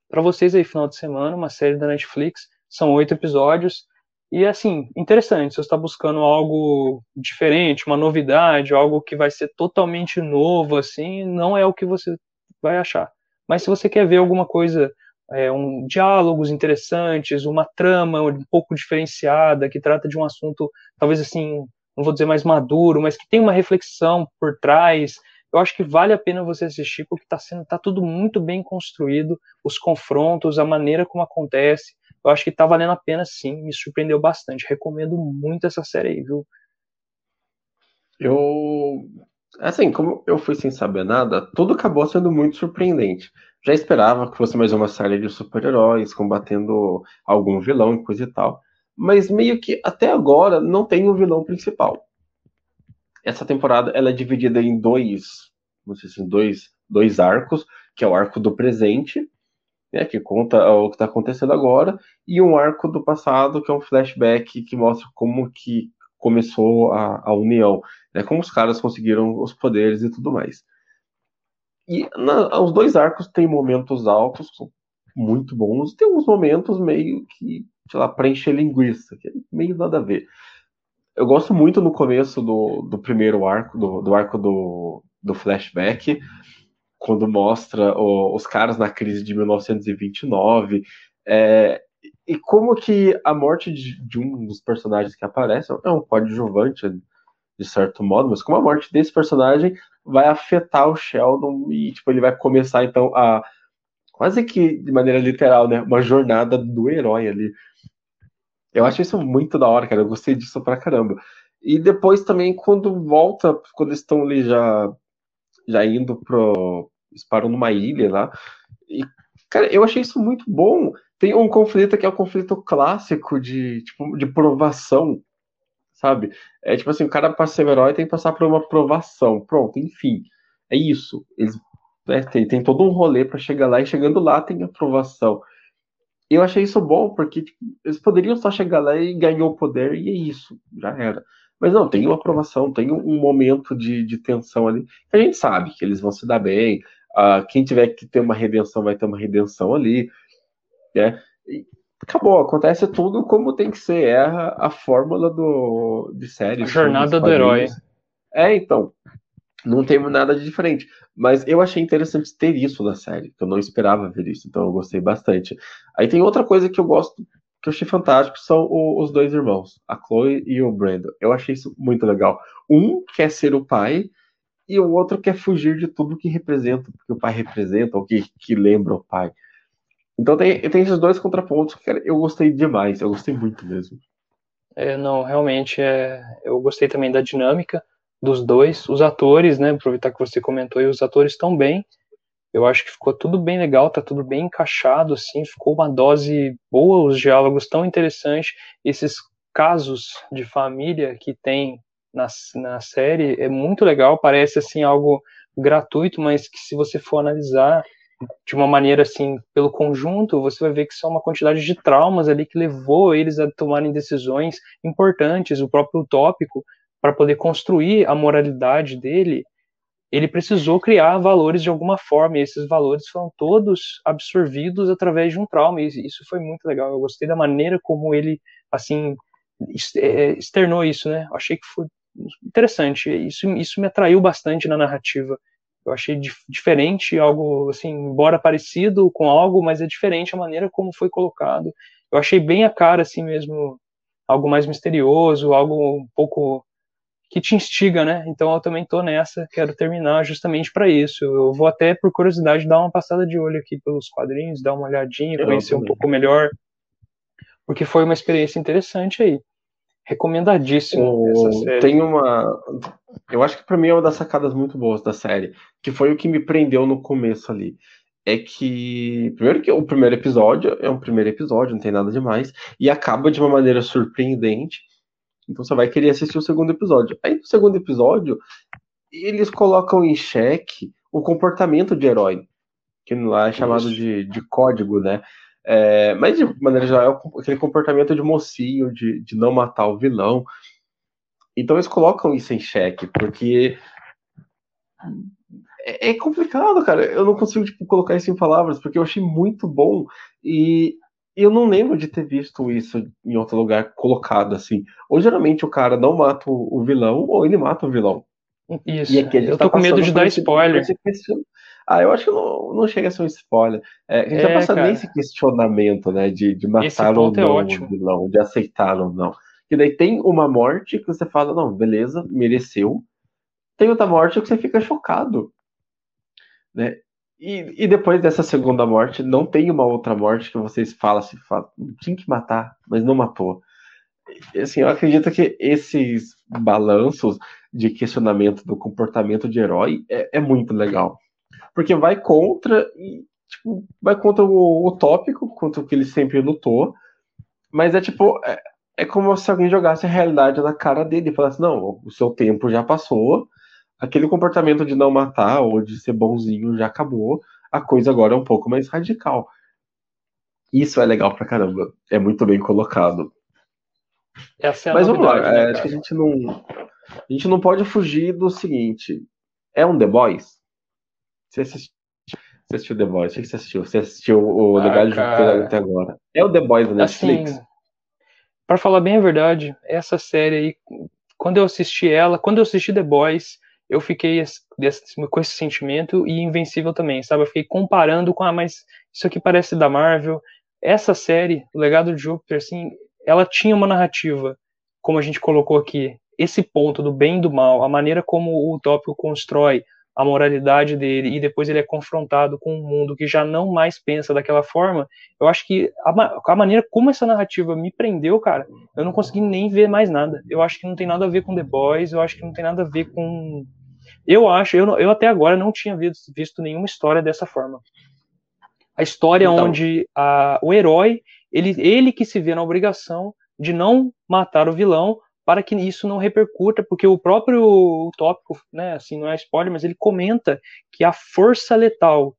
para vocês aí final de semana, uma série da Netflix, são oito episódios e assim interessante. Se você está buscando algo diferente, uma novidade, algo que vai ser totalmente novo, assim, não é o que você vai achar. Mas se você quer ver alguma coisa é, um, diálogos interessantes, uma trama um pouco diferenciada, que trata de um assunto, talvez assim, não vou dizer mais maduro, mas que tem uma reflexão por trás. Eu acho que vale a pena você assistir, porque está sendo, tá tudo muito bem construído, os confrontos, a maneira como acontece. Eu acho que está valendo a pena sim, me surpreendeu bastante. Recomendo muito essa série aí, viu? Eu. Assim, como eu fui sem saber nada, tudo acabou sendo muito surpreendente já esperava que fosse mais uma série de super-heróis combatendo algum vilão e coisa e tal. Mas meio que até agora não tem um vilão principal. Essa temporada ela é dividida em dois, não sei se dois, dois arcos, que é o arco do presente, né, que conta o que está acontecendo agora, e um arco do passado, que é um flashback que mostra como que começou a, a união, né? Como os caras conseguiram os poderes e tudo mais. E na, os dois arcos têm momentos altos, muito bons, tem uns momentos meio que, sei lá, preencher linguiça, que é meio nada a ver. Eu gosto muito no começo do, do primeiro arco, do, do arco do, do flashback, quando mostra o, os caras na crise de 1929, é, e como que a morte de, de, um dos personagens que aparece é um coadjuvante, de certo modo, mas como a morte desse personagem vai afetar o Sheldon e tipo, ele vai começar então a quase que de maneira literal, né, uma jornada do herói ali. Eu acho isso muito da hora, cara. Eu gostei disso pra caramba. E depois também, quando volta, quando estão ali já, já indo pro. Eles param numa ilha lá. E, cara, eu achei isso muito bom. Tem um conflito que é o um conflito clássico de, tipo, de provação, sabe? É tipo assim, o cara para ser um herói tem que passar por uma provação. Pronto, enfim. É isso. Eles né, tem, tem todo um rolê para chegar lá e chegando lá tem aprovação eu achei isso bom, porque tipo, eles poderiam só chegar lá e ganhar o poder e é isso, já era. Mas não, tem uma aprovação, tem um momento de, de tensão ali. A gente sabe que eles vão se dar bem. Uh, quem tiver que ter uma redenção vai ter uma redenção ali. Né? E acabou, acontece tudo como tem que ser. É a, a fórmula do, de série. A jornada do herói. É, então não tem nada de diferente. Mas eu achei interessante ter isso na série, que eu não esperava ver isso, então eu gostei bastante. Aí tem outra coisa que eu gosto, que eu achei fantástico, são o, os dois irmãos, a Chloe e o Brandon. Eu achei isso muito legal. Um quer ser o pai e o outro quer fugir de tudo que representa, porque o pai representa, ou que, que lembra o pai. Então tem, tem esses dois contrapontos que eu gostei demais, eu gostei muito mesmo. É, não, realmente é, eu gostei também da dinâmica dos dois. Os atores, né? Aproveitar que você comentou e os atores estão bem. Eu acho que ficou tudo bem legal, tá tudo bem encaixado, assim, ficou uma dose boa, os diálogos tão interessantes. Esses casos de família que tem na, na série é muito legal, parece assim algo gratuito, mas que se você for analisar de uma maneira assim, pelo conjunto, você vai ver que são uma quantidade de traumas ali que levou eles a tomarem decisões importantes, o próprio tópico para poder construir a moralidade dele, ele precisou criar valores de alguma forma, e esses valores foram todos absorvidos através de um trauma, e isso foi muito legal. Eu gostei da maneira como ele, assim, é, externou isso, né? Achei que foi interessante. Isso, isso me atraiu bastante na narrativa. Eu achei dif diferente, algo, assim, embora parecido com algo, mas é diferente a maneira como foi colocado. Eu achei bem a cara, assim mesmo, algo mais misterioso, algo um pouco que te instiga, né? Então eu também tô nessa, quero terminar justamente para isso. Eu vou até por curiosidade dar uma passada de olho aqui pelos quadrinhos, dar uma olhadinha, eu conhecer um pouco melhor, porque foi uma experiência interessante aí. Recomendadíssimo essa série. Tem uma, eu acho que para mim é uma das sacadas muito boas da série, que foi o que me prendeu no começo ali. É que, primeiro que o primeiro episódio é um primeiro episódio, não tem nada demais, e acaba de uma maneira surpreendente então você vai querer assistir o segundo episódio. Aí no segundo episódio, eles colocam em xeque o comportamento de herói, que lá é chamado de, de código, né? É, mas de maneira geral, é aquele comportamento de mocinho, de, de não matar o vilão. Então eles colocam isso em xeque, porque é, é complicado, cara. Eu não consigo tipo, colocar isso em palavras, porque eu achei muito bom. E eu não lembro de ter visto isso em outro lugar colocado assim. Ou geralmente o cara não mata o vilão, ou ele mata o vilão. Isso. E aqui eu tá tô com medo de dar spoiler. Ah, eu acho que não, não chega a ser um spoiler. É, a gente é, já passa cara. nesse questionamento, né? De, de matar ou é não é o vilão, de aceitar ou não. E daí tem uma morte que você fala, não, beleza, mereceu. Tem outra morte que você fica chocado. Né? E, e depois dessa segunda morte, não tem uma outra morte que vocês falam assim, tinha que matar, mas não matou. Assim, eu acredito que esses balanços de questionamento do comportamento de herói é, é muito legal. Porque vai contra, tipo, vai contra o, o tópico, contra o que ele sempre lutou, mas é tipo, é, é como se alguém jogasse a realidade na cara dele e falasse, não, o seu tempo já passou, aquele comportamento de não matar ou de ser bonzinho já acabou, a coisa agora é um pouco mais radical. Isso é legal pra caramba, é muito bem colocado. Essa é a Mas vamos lá, né, é, acho que a gente não. A gente não pode fugir do seguinte. É um The Boys? Você assistiu, você assistiu The Boys? O que você assistiu? Você assistiu o ah, Legado de até agora? É o The Boys da Netflix? Assim, para falar bem a verdade, essa série aí, quando eu assisti ela, quando eu assisti The Boys, eu fiquei com esse sentimento e Invencível também, sabe? Eu fiquei comparando com, ah, mas isso aqui parece da Marvel. Essa série, O Legado de Júpiter, assim, ela tinha uma narrativa, como a gente colocou aqui, esse ponto do bem e do mal, a maneira como o tópico constrói a moralidade dele e depois ele é confrontado com um mundo que já não mais pensa daquela forma, eu acho que a, a, maneira como essa narrativa me prendeu, cara, eu não consegui nem ver mais nada. Eu acho que não tem nada a ver com The Boys, eu acho que não tem nada a ver com. Eu acho, eu, eu até agora não tinha visto, visto nenhuma história dessa forma. A história então... onde a, o herói, ele, ele que se vê na obrigação de não matar o vilão, para que isso não repercuta, porque o próprio tópico, né, assim, não é spoiler, mas ele comenta que a força letal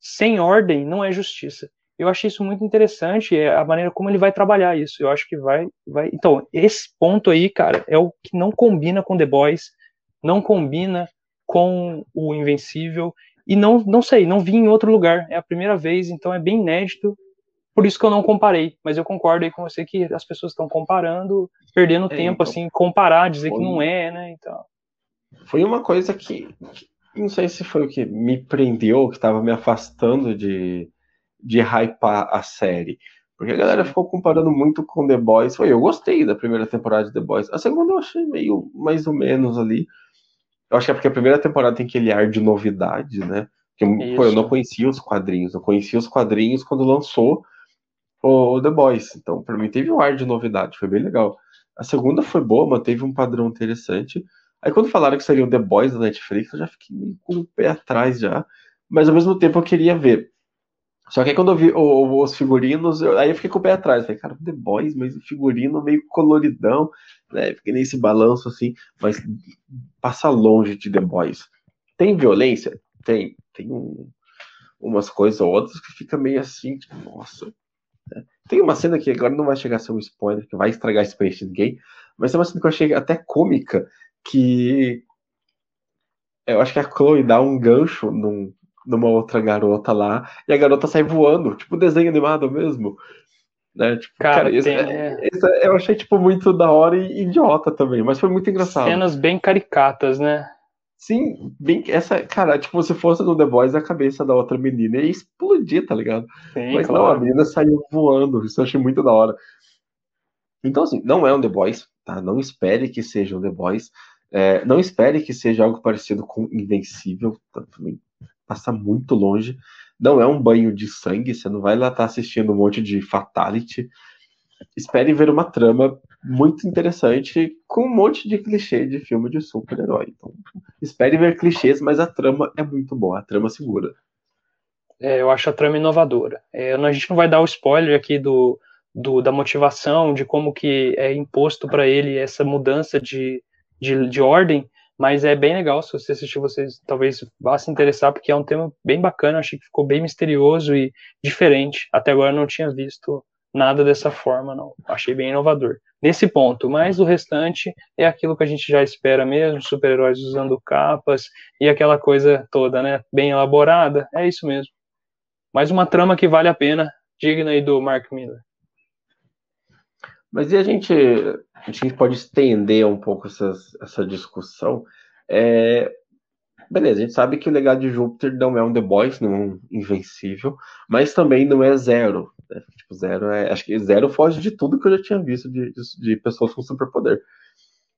sem ordem não é justiça. Eu achei isso muito interessante, é a maneira como ele vai trabalhar isso. Eu acho que vai, vai. Então, esse ponto aí, cara, é o que não combina com The Boys, não combina com o Invencível, e não, não sei, não vi em outro lugar. É a primeira vez, então é bem inédito. Por isso que eu não comparei, mas eu concordo aí com você que as pessoas estão comparando, perdendo é, tempo, então, assim, comparar, dizer foi, que não é, né? Então. Foi uma coisa que, não sei se foi o que me prendeu, que estava me afastando de, de hypar a série. Porque a galera ficou comparando muito com The Boys. Foi, eu gostei da primeira temporada de The Boys. A segunda eu achei meio mais ou menos ali. Eu acho que é porque a primeira temporada tem aquele ar de novidade, né? Porque, pô, eu não conhecia os quadrinhos. Eu conhecia os quadrinhos quando lançou o, The Boys. Então, para mim, teve um ar de novidade, foi bem legal. A segunda foi boa, manteve um padrão interessante. Aí, quando falaram que seria o The Boys da Netflix, eu já fiquei meio com o pé atrás já. Mas ao mesmo tempo eu queria ver. Só que aí, quando eu vi o, os figurinos, eu, aí eu fiquei com o pé atrás. Falei, cara, The Boys, mas o figurino meio coloridão, né? Fiquei nesse balanço assim, mas passa longe de The Boys. Tem violência? Tem. Tem um, umas coisas ou outras que fica meio assim, tipo, nossa, tem uma cena que agora não vai chegar a ser um spoiler, que vai estragar a experiência de ninguém, mas é uma cena que eu achei até cômica, que eu acho que a Chloe dá um gancho num, numa outra garota lá, e a garota sai voando, tipo desenho animado mesmo. Né? Tipo, cara, cara isso, tem, é, é... Isso eu achei tipo muito da hora e idiota também, mas foi muito engraçado. Cenas bem caricatas, né? Sim, bem, essa, cara, tipo, se fosse no The Boys, a cabeça da outra menina ia explodir, tá ligado? Sim, Mas claro. não, a menina saiu voando, isso eu achei muito da hora. Então, assim, não é um The Boys, tá? Não espere que seja um The Boys. É, não espere que seja algo parecido com Invencível, tá? também passa muito longe. Não é um banho de sangue, você não vai lá estar tá assistindo um monte de Fatality. Espere ver uma trama muito interessante com um monte de clichê de filme de super-herói. Então, espere ver clichês, mas a trama é muito boa, a trama segura. É, eu acho a trama inovadora. É, a gente não vai dar o spoiler aqui do, do da motivação, de como que é imposto para ele essa mudança de, de, de, ordem, mas é bem legal, se você assistir, vocês talvez vá se interessar, porque é um tema bem bacana, achei que ficou bem misterioso e diferente. Até agora eu não tinha visto nada dessa forma, não. Achei bem inovador nesse ponto, mas o restante é aquilo que a gente já espera mesmo, super-heróis usando capas e aquela coisa toda, né, bem elaborada, é isso mesmo. Mais uma trama que vale a pena, digna aí do Mark Miller. Mas e a gente, a gente pode estender um pouco essas, essa discussão? É, beleza, a gente sabe que o legado de Júpiter não é um The Boys, não é um invencível, mas também não é zero. Né? Tipo, zero é. Acho que zero foge de tudo que eu já tinha visto de, de, de pessoas com superpoder.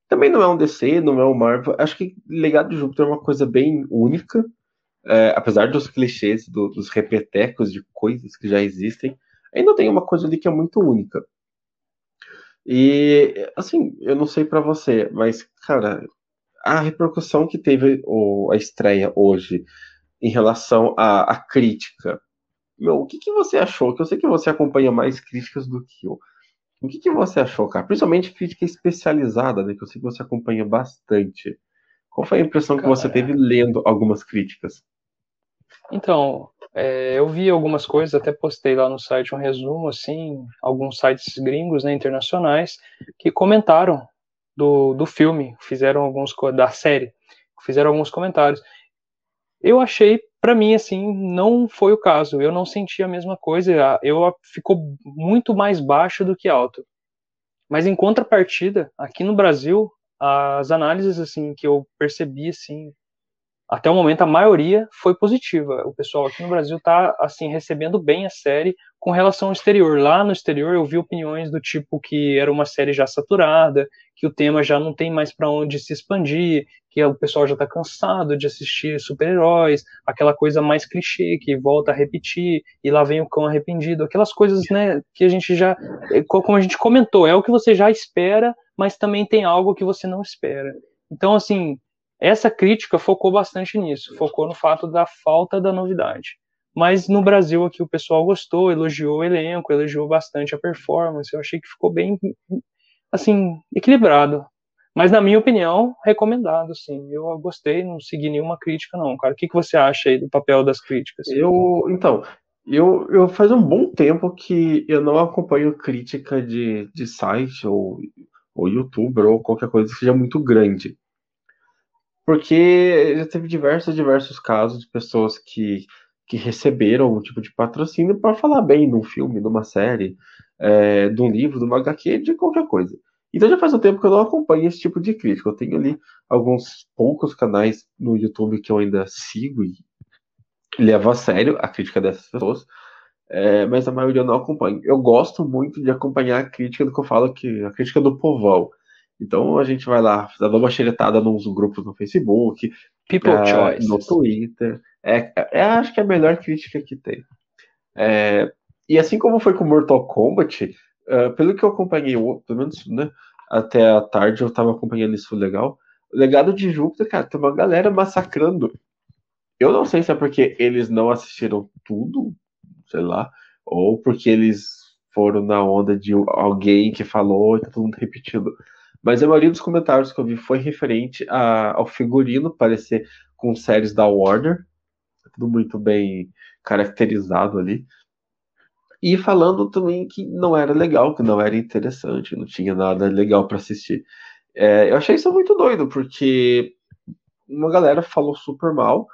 Também não é um DC, não é um Marvel. Acho que Legado de Júpiter é uma coisa bem única. É, apesar dos clichês, do, dos repetecos de coisas que já existem, ainda tem uma coisa ali que é muito única. E, assim, eu não sei para você, mas, cara, a repercussão que teve o, a estreia hoje em relação à, crítica meu, o que, que você achou? Que eu sei que você acompanha mais críticas do que eu. O que, que você achou, cara? Principalmente crítica especializada, né? Que eu sei que você acompanha bastante. Qual foi a impressão cara, que você teve lendo algumas críticas? Então, é, eu vi algumas coisas, até postei lá no site um resumo, assim, alguns sites gringos, né, internacionais, que comentaram do, do filme, fizeram alguns, da série, fizeram alguns comentários. Eu achei, para mim, assim, não foi o caso. Eu não senti a mesma coisa. Eu ficou muito mais baixo do que alto. Mas em contrapartida, aqui no Brasil, as análises assim que eu percebi assim até o momento a maioria foi positiva. O pessoal aqui no Brasil está assim recebendo bem a série com relação ao exterior. Lá no exterior eu vi opiniões do tipo que era uma série já saturada, que o tema já não tem mais para onde se expandir, que o pessoal já está cansado de assistir super-heróis, aquela coisa mais clichê que volta a repetir e lá vem o cão arrependido, aquelas coisas, né, que a gente já, é, como a gente comentou, é o que você já espera, mas também tem algo que você não espera. Então, assim, essa crítica focou bastante nisso, focou no fato da falta da novidade. Mas no Brasil aqui o pessoal gostou, elogiou o elenco, elogiou bastante a performance. Eu achei que ficou bem, assim, equilibrado. Mas na minha opinião, recomendado, sim. Eu gostei, não segui nenhuma crítica, não, cara. O que, que você acha aí do papel das críticas? Eu, então, eu, eu faz um bom tempo que eu não acompanho crítica de, de site ou, ou youtuber ou qualquer coisa que seja muito grande. Porque já teve diversos, diversos casos de pessoas que, que receberam algum tipo de patrocínio para falar bem de um filme, de uma série, é, de um livro, de uma HQ, de qualquer coisa. Então já faz um tempo que eu não acompanho esse tipo de crítica. Eu tenho ali alguns poucos canais no YouTube que eu ainda sigo e levo a sério a crítica dessas pessoas, é, mas a maioria eu não acompanho. Eu gosto muito de acompanhar a crítica do que eu falo que a crítica do povão. Então a gente vai lá, dá uma xeretada nos grupos no Facebook, People é, Choice. no Twitter. É, é, acho que é a melhor crítica que tem. É, e assim como foi com Mortal Kombat, uh, pelo que eu acompanhei, pelo menos né, até a tarde eu tava acompanhando isso legal. O legado de Júpiter, cara, tem uma galera massacrando. Eu não sei se é porque eles não assistiram tudo, sei lá, ou porque eles foram na onda de alguém que falou e tá todo mundo repetindo. Mas a maioria dos comentários que eu vi foi referente a, ao figurino parecer com séries da Warner. Tudo muito bem caracterizado ali. E falando também que não era legal, que não era interessante, não tinha nada legal para assistir. É, eu achei isso muito doido, porque uma galera falou super mal.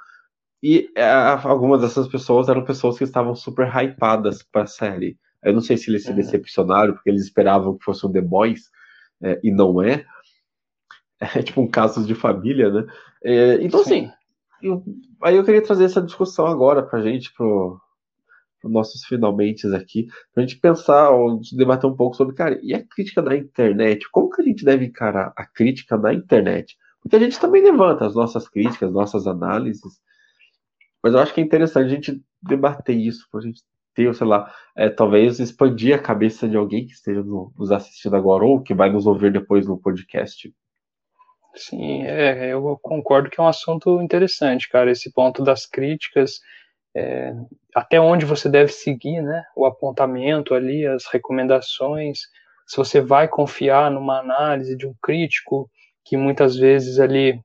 E é, algumas dessas pessoas eram pessoas que estavam super hypadas para a série. Eu não sei se eles se uhum. decepcionaram, porque eles esperavam que fosse um The Boys, é, e não é. É tipo um caso de família, né? É, então, Sim. assim, eu, aí eu queria trazer essa discussão agora pra gente, pro, pro nossos finalmente aqui, pra gente pensar ou debater um pouco sobre, cara, e a crítica da internet? Como que a gente deve encarar a crítica da internet? Porque a gente também levanta as nossas críticas, nossas análises, mas eu acho que é interessante a gente debater isso, pra gente ter, sei lá, é, talvez expandir a cabeça de alguém que esteja no, nos assistindo agora ou que vai nos ouvir depois no podcast. Sim, é, eu concordo que é um assunto interessante, cara, esse ponto das críticas, é, até onde você deve seguir, né, o apontamento ali, as recomendações, se você vai confiar numa análise de um crítico, que muitas vezes ali,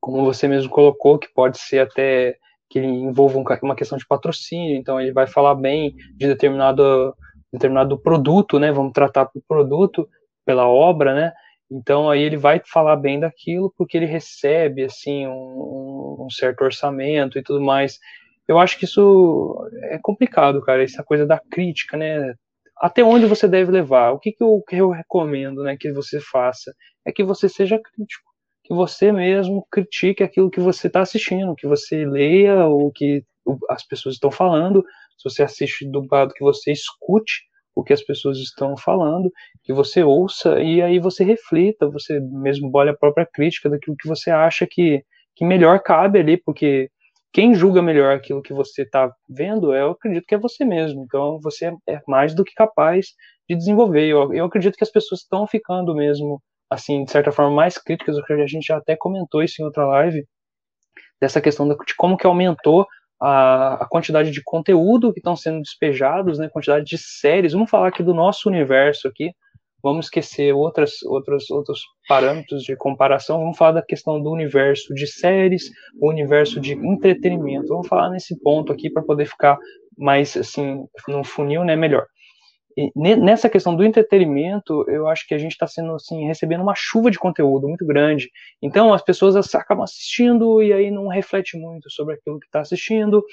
como você mesmo colocou, que pode ser até que envolva uma questão de patrocínio, então ele vai falar bem de determinado, determinado produto, né? Vamos tratar por produto, pela obra, né? Então aí ele vai falar bem daquilo porque ele recebe assim um, um, certo orçamento e tudo mais. Eu acho que isso é complicado, cara. Essa coisa da crítica, né? Até onde você deve levar? O que, que, eu, que eu recomendo, né, que você faça é que você seja crítico que você mesmo critique aquilo que você está assistindo, que você leia o que as pessoas estão falando, se você assiste dublado, que você escute o que as pessoas estão falando, que você ouça e aí você reflita, você mesmo olha a própria crítica daquilo que você acha que, que melhor cabe ali, porque quem julga melhor aquilo que você está vendo, eu acredito que é você mesmo. Então você é mais do que capaz de desenvolver. Eu, eu acredito que as pessoas estão ficando mesmo assim, de certa forma, mais críticas, o que a gente já até comentou isso em outra live, dessa questão de como que aumentou a, a quantidade de conteúdo que estão sendo despejados, né, quantidade de séries. Vamos falar aqui do nosso universo aqui, vamos esquecer outras, outros, outros parâmetros de comparação, vamos falar da questão do universo de séries, o universo de entretenimento. Vamos falar nesse ponto aqui para poder ficar mais assim, no funil, né, melhor. Nessa questão do entretenimento, eu acho que a gente está sendo assim recebendo uma chuva de conteúdo muito grande. Então as pessoas acabam assistindo e aí não reflete muito sobre aquilo que está assistindo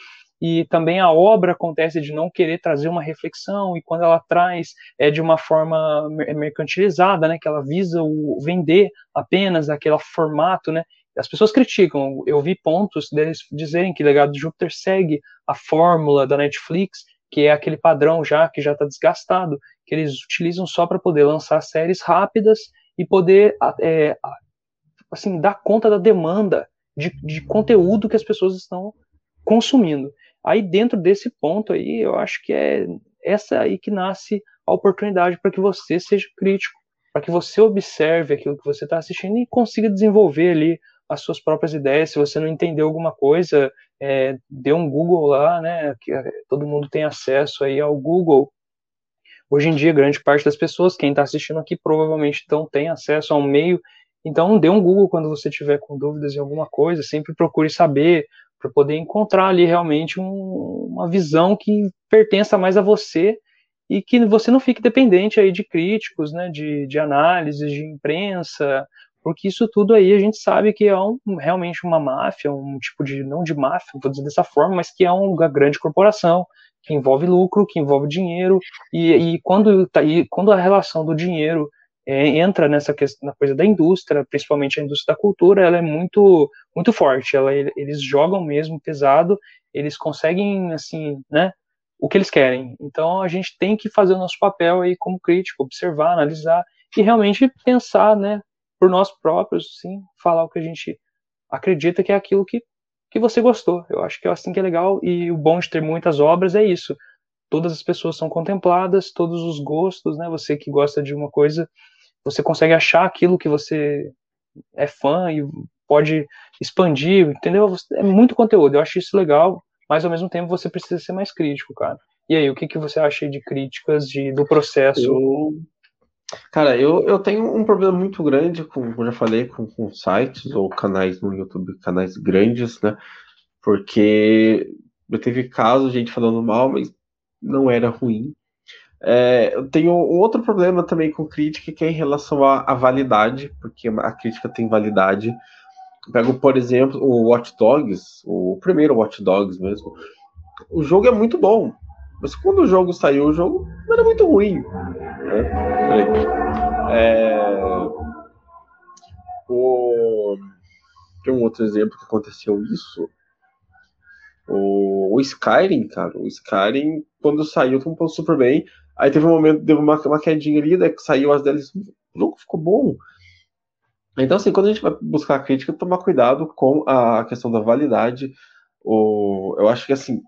e também a obra acontece de não querer trazer uma reflexão e quando ela traz é de uma forma mercantilizada, né, que ela visa o vender apenas aquele formato, né? As pessoas criticam. Eu vi pontos deles dizerem que Legado de Júpiter segue a fórmula da Netflix, que é aquele padrão já que já está desgastado, que eles utilizam só para poder lançar séries rápidas e poder é, assim dar conta da demanda de, de conteúdo que as pessoas estão consumindo. Aí dentro desse ponto aí, eu acho que é essa aí que nasce a oportunidade para que você seja crítico, para que você observe aquilo que você está assistindo e consiga desenvolver ali as suas próprias ideias. Se você não entendeu alguma coisa, é, dê um Google lá, né? Que é, todo mundo tem acesso aí ao Google. Hoje em dia, grande parte das pessoas, quem está assistindo aqui, provavelmente então tem acesso ao meio. Então, dê um Google quando você tiver com dúvidas em alguma coisa. Sempre procure saber para poder encontrar ali realmente um, uma visão que pertença mais a você e que você não fique dependente aí de críticos, né, de, de análises, de imprensa, porque isso tudo aí a gente sabe que é um, realmente uma máfia, um tipo de, não de máfia, vou dizer dessa forma, mas que é uma grande corporação, que envolve lucro, que envolve dinheiro, e, e quando, tá, e quando a relação do dinheiro é, entra nessa questão, na coisa da indústria, principalmente a indústria da cultura, ela é muito muito forte. Ela, eles jogam mesmo pesado, eles conseguem assim, né, o que eles querem. Então a gente tem que fazer o nosso papel aí como crítico, observar, analisar e realmente pensar, né, por nós próprios, sim, falar o que a gente acredita que é aquilo que que você gostou. Eu acho que é assim que é legal e o bom de ter muitas obras é isso. Todas as pessoas são contempladas, todos os gostos, né? Você que gosta de uma coisa, você consegue achar aquilo que você é fã e pode expandir, entendeu? É muito conteúdo, eu acho isso legal, mas ao mesmo tempo você precisa ser mais crítico, cara. E aí, o que, que você acha de críticas de, do processo? Eu... Cara, eu, eu tenho um problema muito grande com, como já falei, com, com sites ou canais no YouTube, canais grandes, né? Porque eu teve casos, gente falando mal, mas não era ruim. É, eu tenho um outro problema também com crítica, que é em relação à, à validade, porque a crítica tem validade. Pego, por exemplo, o Watch Dogs, o primeiro Watch Dogs mesmo. O jogo é muito bom, mas quando o jogo saiu, o jogo era muito ruim. Né? É... O... Tem um outro exemplo que aconteceu isso. O, o Skyrim, cara. O Skyrim, quando saiu, foi super bem. Aí teve um momento, deu uma, uma quedinha ali, né, que saiu as deles, o jogo ficou bom. Então, assim, quando a gente vai buscar a crítica, tomar cuidado com a questão da validade. O, eu acho que, assim,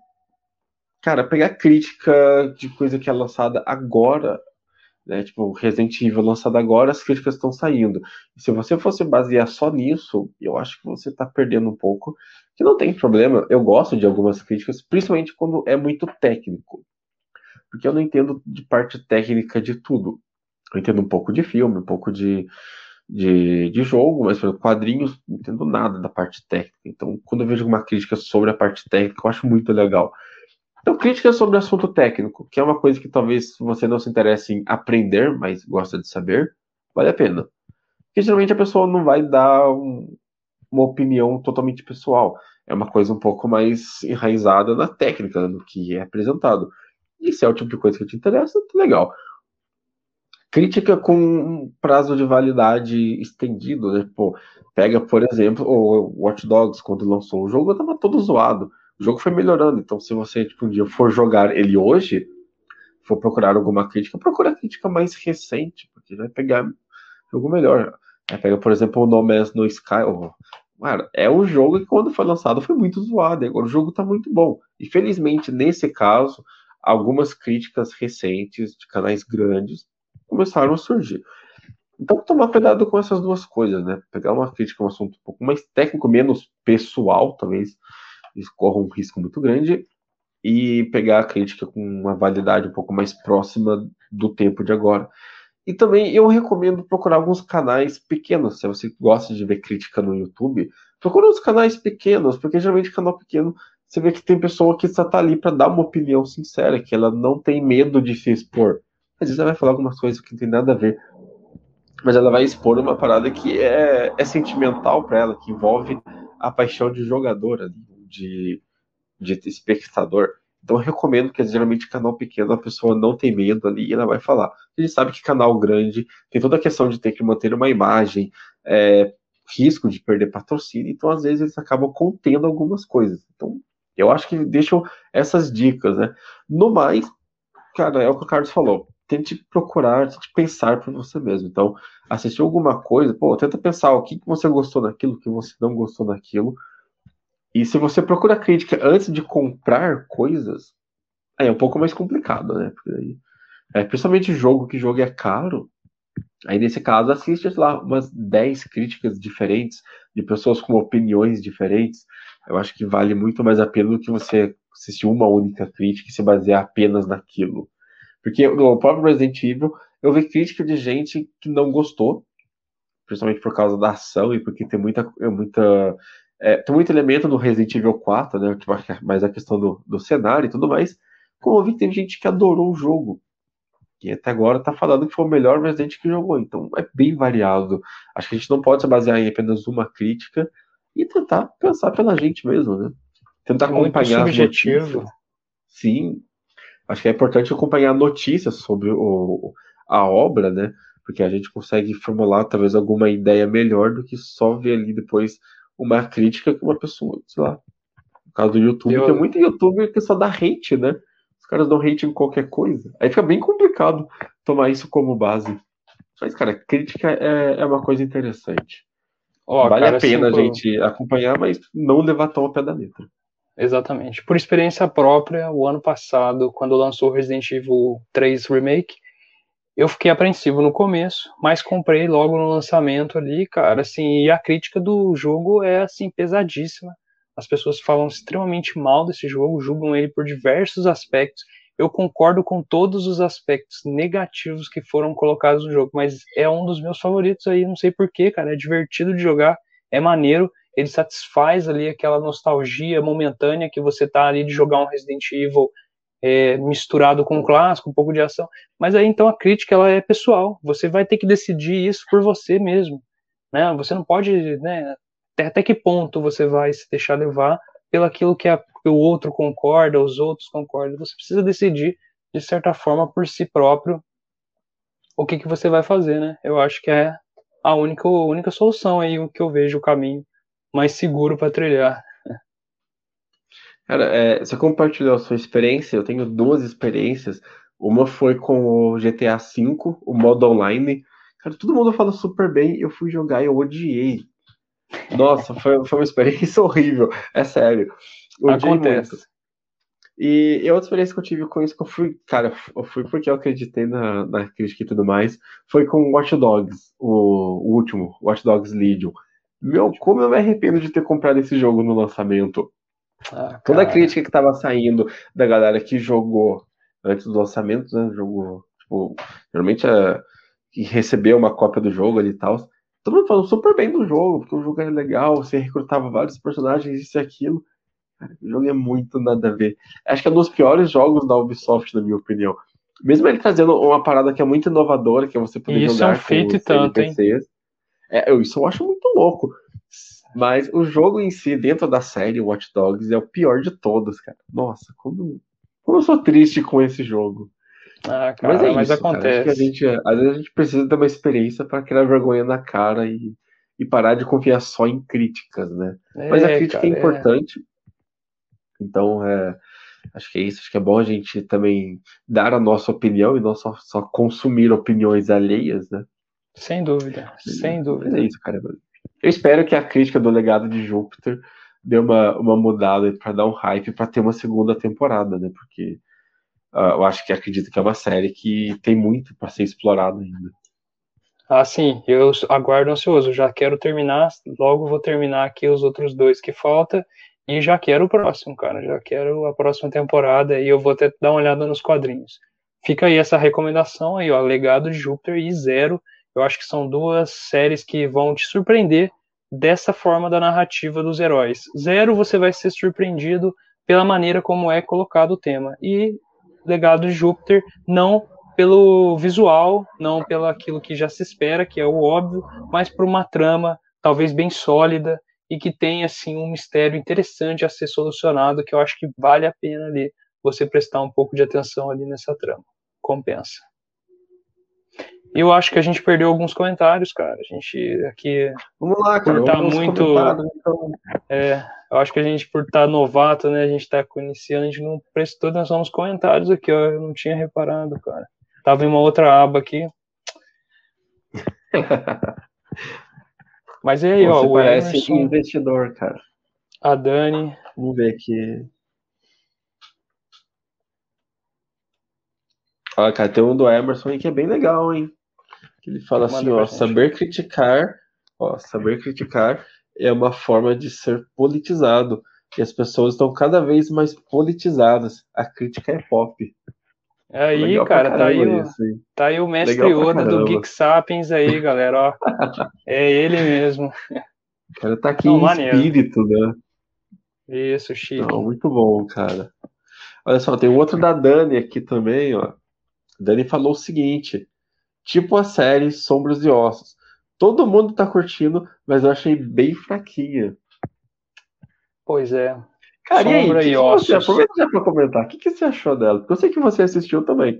cara, pegar crítica de coisa que é lançada agora, né, tipo, Resident Evil lançado agora, as críticas estão saindo. E se você fosse basear só nisso, eu acho que você está perdendo um pouco, que não tem problema. Eu gosto de algumas críticas, principalmente quando é muito técnico porque eu não entendo de parte técnica de tudo. Eu entendo um pouco de filme, um pouco de, de, de jogo, mas por quadrinhos não entendo nada da parte técnica. Então, quando eu vejo uma crítica sobre a parte técnica, eu acho muito legal. Então, crítica sobre assunto técnico, que é uma coisa que talvez você não se interesse em aprender, mas gosta de saber, vale a pena. Porque geralmente a pessoa não vai dar um, uma opinião totalmente pessoal. É uma coisa um pouco mais enraizada na técnica, no que é apresentado. E se é o tipo de coisa que te interessa, tá legal. Crítica com um prazo de validade estendido, né? Pô, pega, por exemplo, o Watch Dogs, quando lançou o jogo, tava todo zoado. O jogo foi melhorando, então se você, tipo, um dia for jogar ele hoje, for procurar alguma crítica, procura a crítica mais recente, porque vai pegar jogo melhor. Aí pega, por exemplo, o No Man's No Sky. Oh, cara, é um jogo que quando foi lançado foi muito zoado, agora o jogo tá muito bom. E felizmente, nesse caso, algumas críticas recentes de canais grandes começaram a surgir. Então, tomar cuidado com essas duas coisas, né? Pegar uma crítica, um assunto um pouco mais técnico, menos pessoal, talvez isso corra um risco muito grande, e pegar a crítica com uma validade um pouco mais próxima do tempo de agora. E também eu recomendo procurar alguns canais pequenos. Se você gosta de ver crítica no YouTube, procura uns canais pequenos, porque geralmente canal pequeno você vê que tem pessoa que só tá ali para dar uma opinião sincera, que ela não tem medo de se expor. Às vezes ela vai falar algumas coisas que não tem nada a ver, mas ela vai expor uma parada que é, é sentimental para ela, que envolve a paixão de jogador, de, de espectador. Então eu recomendo que geralmente canal pequeno a pessoa não tem medo ali e ela vai falar. A gente sabe que canal grande tem toda a questão de ter que manter uma imagem, é, risco de perder patrocínio, então às vezes eles acabam contendo algumas coisas. Então eu acho que deixam essas dicas, né? No mais, cara, é o que o Carlos falou. Tente procurar, tente pensar por você mesmo. Então, assistir alguma coisa, pô, tenta pensar o que, que você gostou naquilo, o que você não gostou naquilo. E se você procura crítica antes de comprar coisas, é um pouco mais complicado, né? Porque é, principalmente jogo, que jogo é caro. Aí nesse caso, assiste lá umas 10 críticas diferentes, de pessoas com opiniões diferentes. Eu acho que vale muito mais a pena do que você assistir uma única crítica e se basear apenas naquilo. Porque no próprio Resident Evil, eu vi crítica de gente que não gostou, principalmente por causa da ação e porque tem muita, muita é, tem muito elemento no Resident Evil 4, né? Mais a questão do, do cenário e tudo mais. Como eu vi que tem gente que adorou o jogo. E até agora tá falando que foi o melhor Resident que jogou. Então é bem variado. Acho que a gente não pode se basear em apenas uma crítica e tentar pensar pela gente mesmo, né? Tentar é acompanhar notícias. Sim. Acho que é importante acompanhar notícias sobre o, a obra, né? Porque a gente consegue formular talvez alguma ideia melhor do que só ver ali depois uma crítica que uma pessoa, sei lá. No caso do YouTube, Eu... tem muito youtuber que só dá hate, né? Os caras dão hate em qualquer coisa. Aí fica bem complicado tomar isso como base. Mas, cara, crítica é, é uma coisa interessante. Oh, vale cara, a pena assim, a gente acompanhar, mas não levar tão ao pé da letra. Exatamente. Por experiência própria, o ano passado, quando lançou Resident Evil 3 Remake, eu fiquei apreensivo no começo, mas comprei logo no lançamento ali, cara, assim, e a crítica do jogo é, assim, pesadíssima. As pessoas falam extremamente mal desse jogo, julgam ele por diversos aspectos. Eu concordo com todos os aspectos negativos que foram colocados no jogo, mas é um dos meus favoritos aí, não sei porquê, cara, é divertido de jogar, é maneiro, ele satisfaz ali aquela nostalgia momentânea que você tá ali de jogar um Resident Evil é, misturado com o clássico, um pouco de ação. Mas aí então a crítica ela é pessoal. Você vai ter que decidir isso por você mesmo. Né? Você não pode, né, até, até que ponto você vai se deixar levar pelo aquilo que, a, que o outro concorda, os outros concordam. Você precisa decidir de certa forma por si próprio o que, que você vai fazer, né? Eu acho que é a única, única solução aí o que eu vejo o caminho mais seguro para trilhar. Cara, é, você compartilhou a sua experiência, eu tenho duas experiências. Uma foi com o GTA V, o modo online. Cara, todo mundo fala super bem, eu fui jogar e eu odiei. Nossa, foi, foi uma experiência horrível, é sério. Odiei Acontece. Muito. E, e outra experiência que eu tive com isso, que eu fui, cara, eu fui porque eu acreditei na, na crítica e tudo mais, foi com Watch Dogs, o, o último, Watch Dogs Legion. Meu, como eu me arrependo de ter comprado esse jogo no lançamento. Ah, Toda a crítica que tava saindo da galera que jogou antes do lançamento, né? Jogou, tipo, geralmente é, que recebeu uma cópia do jogo ali e tal. Todo mundo falando super bem do jogo, porque o jogo é legal, você recrutava vários personagens, isso e aquilo. Cara, o jogo é muito nada a ver. Acho que é um dos piores jogos da Ubisoft, na minha opinião. Mesmo ele trazendo uma parada que é muito inovadora, que é você poder isso jogar é um feito com tanto. Hein? É, isso eu acho muito louco. Mas o jogo em si, dentro da série Watch Dogs, é o pior de todos, cara. Nossa, como, como eu sou triste com esse jogo. Ah, cara, mas, é mas isso, acontece. Cara. A gente, às vezes a gente precisa ter uma experiência para criar vergonha na cara e, e parar de confiar só em críticas, né? É, mas a crítica é cara, é importante. É. Então, é, acho que é isso. Acho que é bom a gente também dar a nossa opinião e não só, só consumir opiniões alheias, né? Sem dúvida, sem dúvida. É isso, cara. Eu espero que a crítica do legado de Júpiter dê uma, uma mudada para dar um hype para ter uma segunda temporada, né? Porque uh, eu acho que acredito que é uma série que tem muito para ser explorado ainda. Ah, sim, eu aguardo ansioso. Já quero terminar, logo vou terminar aqui os outros dois que falta e já quero o próximo, cara. Já quero a próxima temporada e eu vou até dar uma olhada nos quadrinhos. fica aí essa recomendação aí, ó, Legado de Júpiter e Zero. Eu acho que são duas séries que vão te surpreender dessa forma da narrativa dos heróis. Zero, você vai ser surpreendido pela maneira como é colocado o tema. E Legado de Júpiter, não pelo visual, não pelo aquilo que já se espera, que é o óbvio, mas por uma trama talvez bem sólida e que tem assim um mistério interessante a ser solucionado, que eu acho que vale a pena ali você prestar um pouco de atenção ali nessa trama. Compensa. Eu acho que a gente perdeu alguns comentários, cara. A gente aqui. Vamos lá, cara. Por tá muito. Então. É, eu acho que a gente, por estar tá novato, né? A gente tá iniciando, a gente não prestou atenção nos comentários aqui, ó. Eu não tinha reparado, cara. Tava em uma outra aba aqui. Mas e aí, Você ó. O parece Emerson, investidor, cara. A Dani. Vamos ver aqui. Olha, cara, tem um do Emerson aí que é bem legal, hein? Ele fala assim, ó, saber criticar, ó, saber criticar é uma forma de ser politizado. E as pessoas estão cada vez mais politizadas. A crítica é pop. Aí, Legal cara, tá aí, o, tá aí o mestre Yoda do Geek Sapiens aí, galera, ó. é ele mesmo. O cara tá aqui Não, em maneiro. espírito, né? Isso, chique. Não, muito bom, cara. Olha só, tem outro da Dani aqui também, ó. A Dani falou o seguinte: tipo a série Sombras e Ossos. Todo mundo tá curtindo, mas eu achei bem fraquinha. Pois é. Cara, Sombra e, aí, e Ossos. aproveita já pra comentar. O que, que você achou dela? Porque eu sei que você assistiu também.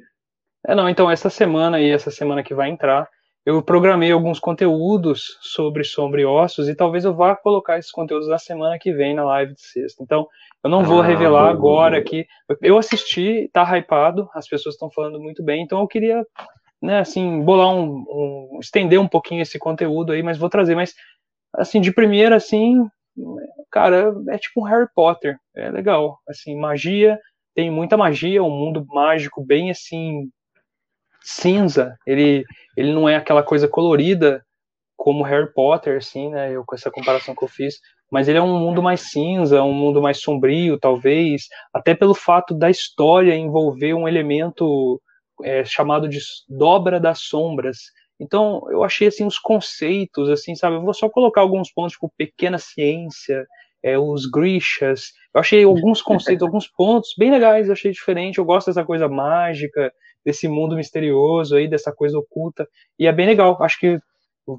É, não, então, essa semana e essa semana que vai entrar, eu programei alguns conteúdos sobre Sombra e Ossos e talvez eu vá colocar esses conteúdos na semana que vem na live de sexta. Então, eu não vou ah, revelar agora aqui. Eu assisti, tá hypado, as pessoas estão falando muito bem, então eu queria né, assim, bolar um, um, estender um pouquinho esse conteúdo aí, mas vou trazer, mas assim, de primeira, assim, cara, é tipo um Harry Potter, é legal, assim, magia, tem muita magia, um mundo mágico bem, assim, cinza, ele, ele não é aquela coisa colorida como Harry Potter, assim, né, eu, com essa comparação que eu fiz, mas ele é um mundo mais cinza, um mundo mais sombrio, talvez, até pelo fato da história envolver um elemento é, chamado de dobra das sombras. Então, eu achei assim os conceitos, assim, sabe? Eu vou só colocar alguns pontos, tipo pequena ciência, é, os Grishas. Eu achei alguns conceitos, alguns pontos bem legais, eu achei diferente. Eu gosto dessa coisa mágica, desse mundo misterioso aí, dessa coisa oculta. E é bem legal. Acho que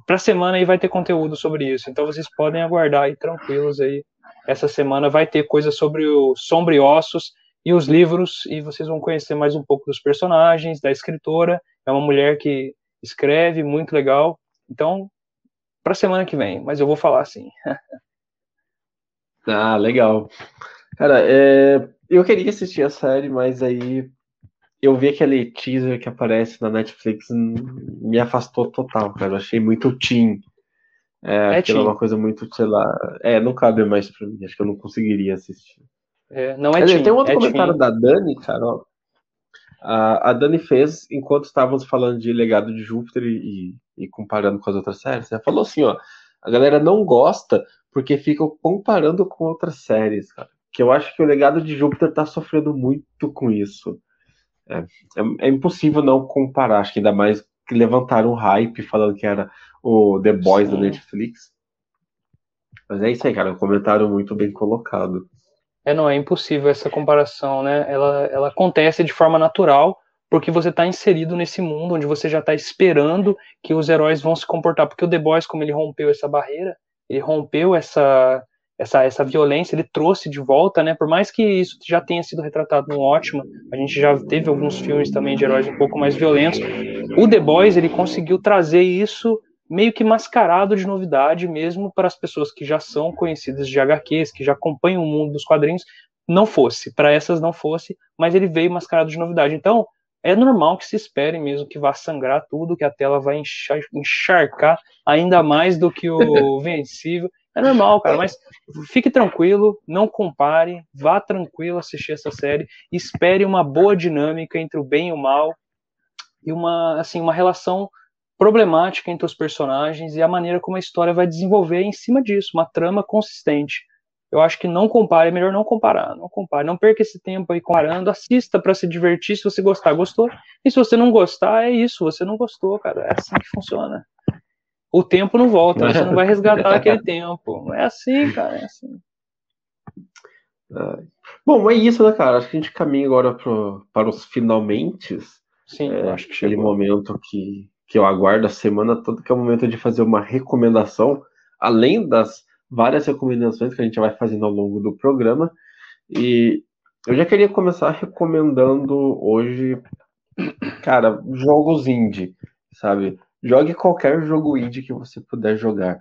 para semana aí vai ter conteúdo sobre isso. Então vocês podem aguardar aí tranquilos aí. Essa semana vai ter coisa sobre o Sombra e Ossos e os livros, e vocês vão conhecer mais um pouco dos personagens, da escritora. É uma mulher que escreve, muito legal. Então, para semana que vem, mas eu vou falar assim. ah, legal. Cara, é... eu queria assistir a série, mas aí eu vi aquele teaser que aparece na Netflix, me afastou total, cara. Eu achei muito teen. É, é é uma coisa muito, sei lá. É, não cabe mais pra mim. Acho que eu não conseguiria assistir. É, não é Tem um outro é comentário da Dani, cara. Ó. A, a Dani fez enquanto estávamos falando de Legado de Júpiter e, e, comparando com as outras séries. Ela falou assim, ó. A galera não gosta porque fica comparando com outras séries, cara. Que eu acho que o Legado de Júpiter tá sofrendo muito com isso. É, é, é impossível não comparar. Acho que ainda mais que levantaram um hype falando que era o The Boys Sim. da Netflix. Mas é isso aí, cara. Um comentário muito bem colocado. É, não, é impossível essa comparação, né? Ela, ela acontece de forma natural, porque você está inserido nesse mundo onde você já está esperando que os heróis vão se comportar. Porque o The Boys, como ele rompeu essa barreira, ele rompeu essa, essa, essa violência, ele trouxe de volta, né? Por mais que isso já tenha sido retratado no ótimo, a gente já teve alguns filmes também de heróis um pouco mais violentos. O The Boys, ele conseguiu trazer isso meio que mascarado de novidade mesmo para as pessoas que já são conhecidas de HQs, que já acompanham o mundo dos quadrinhos, não fosse, para essas não fosse, mas ele veio mascarado de novidade. Então, é normal que se espere mesmo que vá sangrar tudo, que a tela vai encharcar ainda mais do que o Vencível. É normal, cara, mas fique tranquilo, não compare, vá tranquilo assistir essa série, espere uma boa dinâmica entre o bem e o mal e uma assim uma relação problemática entre os personagens e a maneira como a história vai desenvolver em cima disso, uma trama consistente. Eu acho que não compare, é melhor não comparar, não compare, não perca esse tempo aí comparando, assista para se divertir, se você gostar, gostou. E se você não gostar, é isso, você não gostou, cara, é assim que funciona. O tempo não volta, você não vai resgatar aquele tempo. É assim, cara, é assim. Bom, é isso, né, cara? Acho que a gente caminha agora pro, para os finalmente. Sim, é, acho que aquele momento que, que eu aguardo a semana toda, que é o momento de fazer uma recomendação, além das várias recomendações que a gente vai fazendo ao longo do programa. E eu já queria começar recomendando hoje, cara, jogos indie, sabe? Jogue qualquer jogo indie que você puder jogar.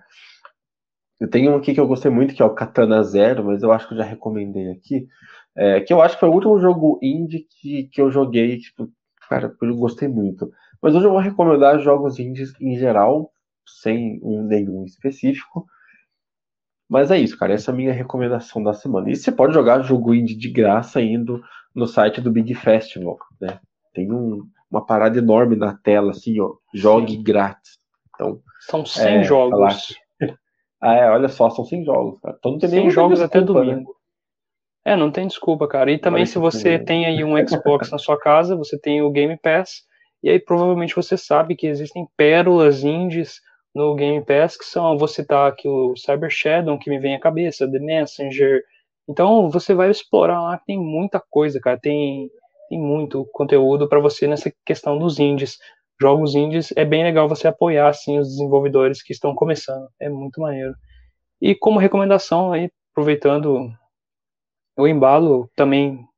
Eu tenho um aqui que eu gostei muito, que é o Katana Zero, mas eu acho que eu já recomendei aqui. É, que eu acho que foi o último jogo indie que, que eu joguei, tipo, cara, eu gostei muito. Mas hoje eu vou recomendar jogos indies em geral, sem um, nenhum específico. Mas é isso, cara. Essa é a minha recomendação da semana. E você pode jogar jogo indie de graça indo no site do Big Festival, né? Tem um, uma parada enorme na tela, assim, ó. Jogue Sim. grátis. Então, são 100 é, jogos. ah, é, olha só, são 100 jogos, cara. Então não tem 100 jogos desculpa, até domingo. Né? É, não tem desculpa, cara. E também, se você tem aí um Xbox na sua casa, você tem o Game Pass, e aí provavelmente você sabe que existem pérolas indies no Game Pass, que são, vou citar aqui o Cyber Shadow, que me vem à cabeça, The Messenger. Então você vai explorar lá, tem muita coisa, cara, tem, tem muito conteúdo para você nessa questão dos indies. Jogos indies é bem legal você apoiar assim os desenvolvedores que estão começando, é muito maneiro. E como recomendação aí, aproveitando o embalo, também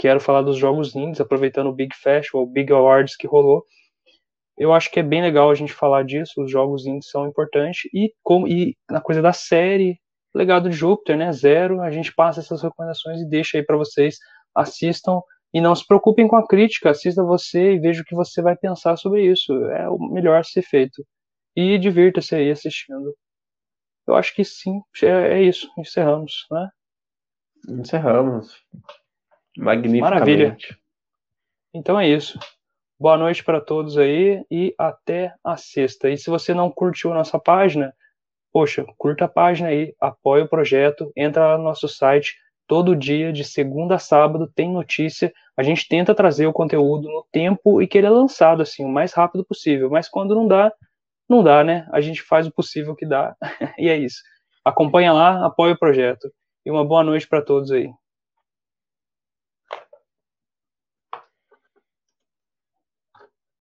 quero falar dos jogos indies, aproveitando o Big Festival, o Big Awards que rolou eu acho que é bem legal a gente falar disso, os jogos indies são importantes, e, como, e na coisa da série, Legado de Júpiter, né, zero, a gente passa essas recomendações e deixa aí para vocês, assistam, e não se preocupem com a crítica, assista você e veja o que você vai pensar sobre isso, é o melhor a ser feito, e divirta-se aí assistindo. Eu acho que sim, é, é isso, encerramos, né? Encerramos. Magnificamente. Maravilha. Então é isso. Boa noite para todos aí e até a sexta. E se você não curtiu a nossa página, poxa, curta a página aí, apoia o projeto, entra lá no nosso site. Todo dia, de segunda a sábado, tem notícia. A gente tenta trazer o conteúdo no tempo e que ele é lançado assim, o mais rápido possível. Mas quando não dá, não dá, né? A gente faz o possível que dá. e é isso. Acompanha lá, apoia o projeto. E uma boa noite para todos aí.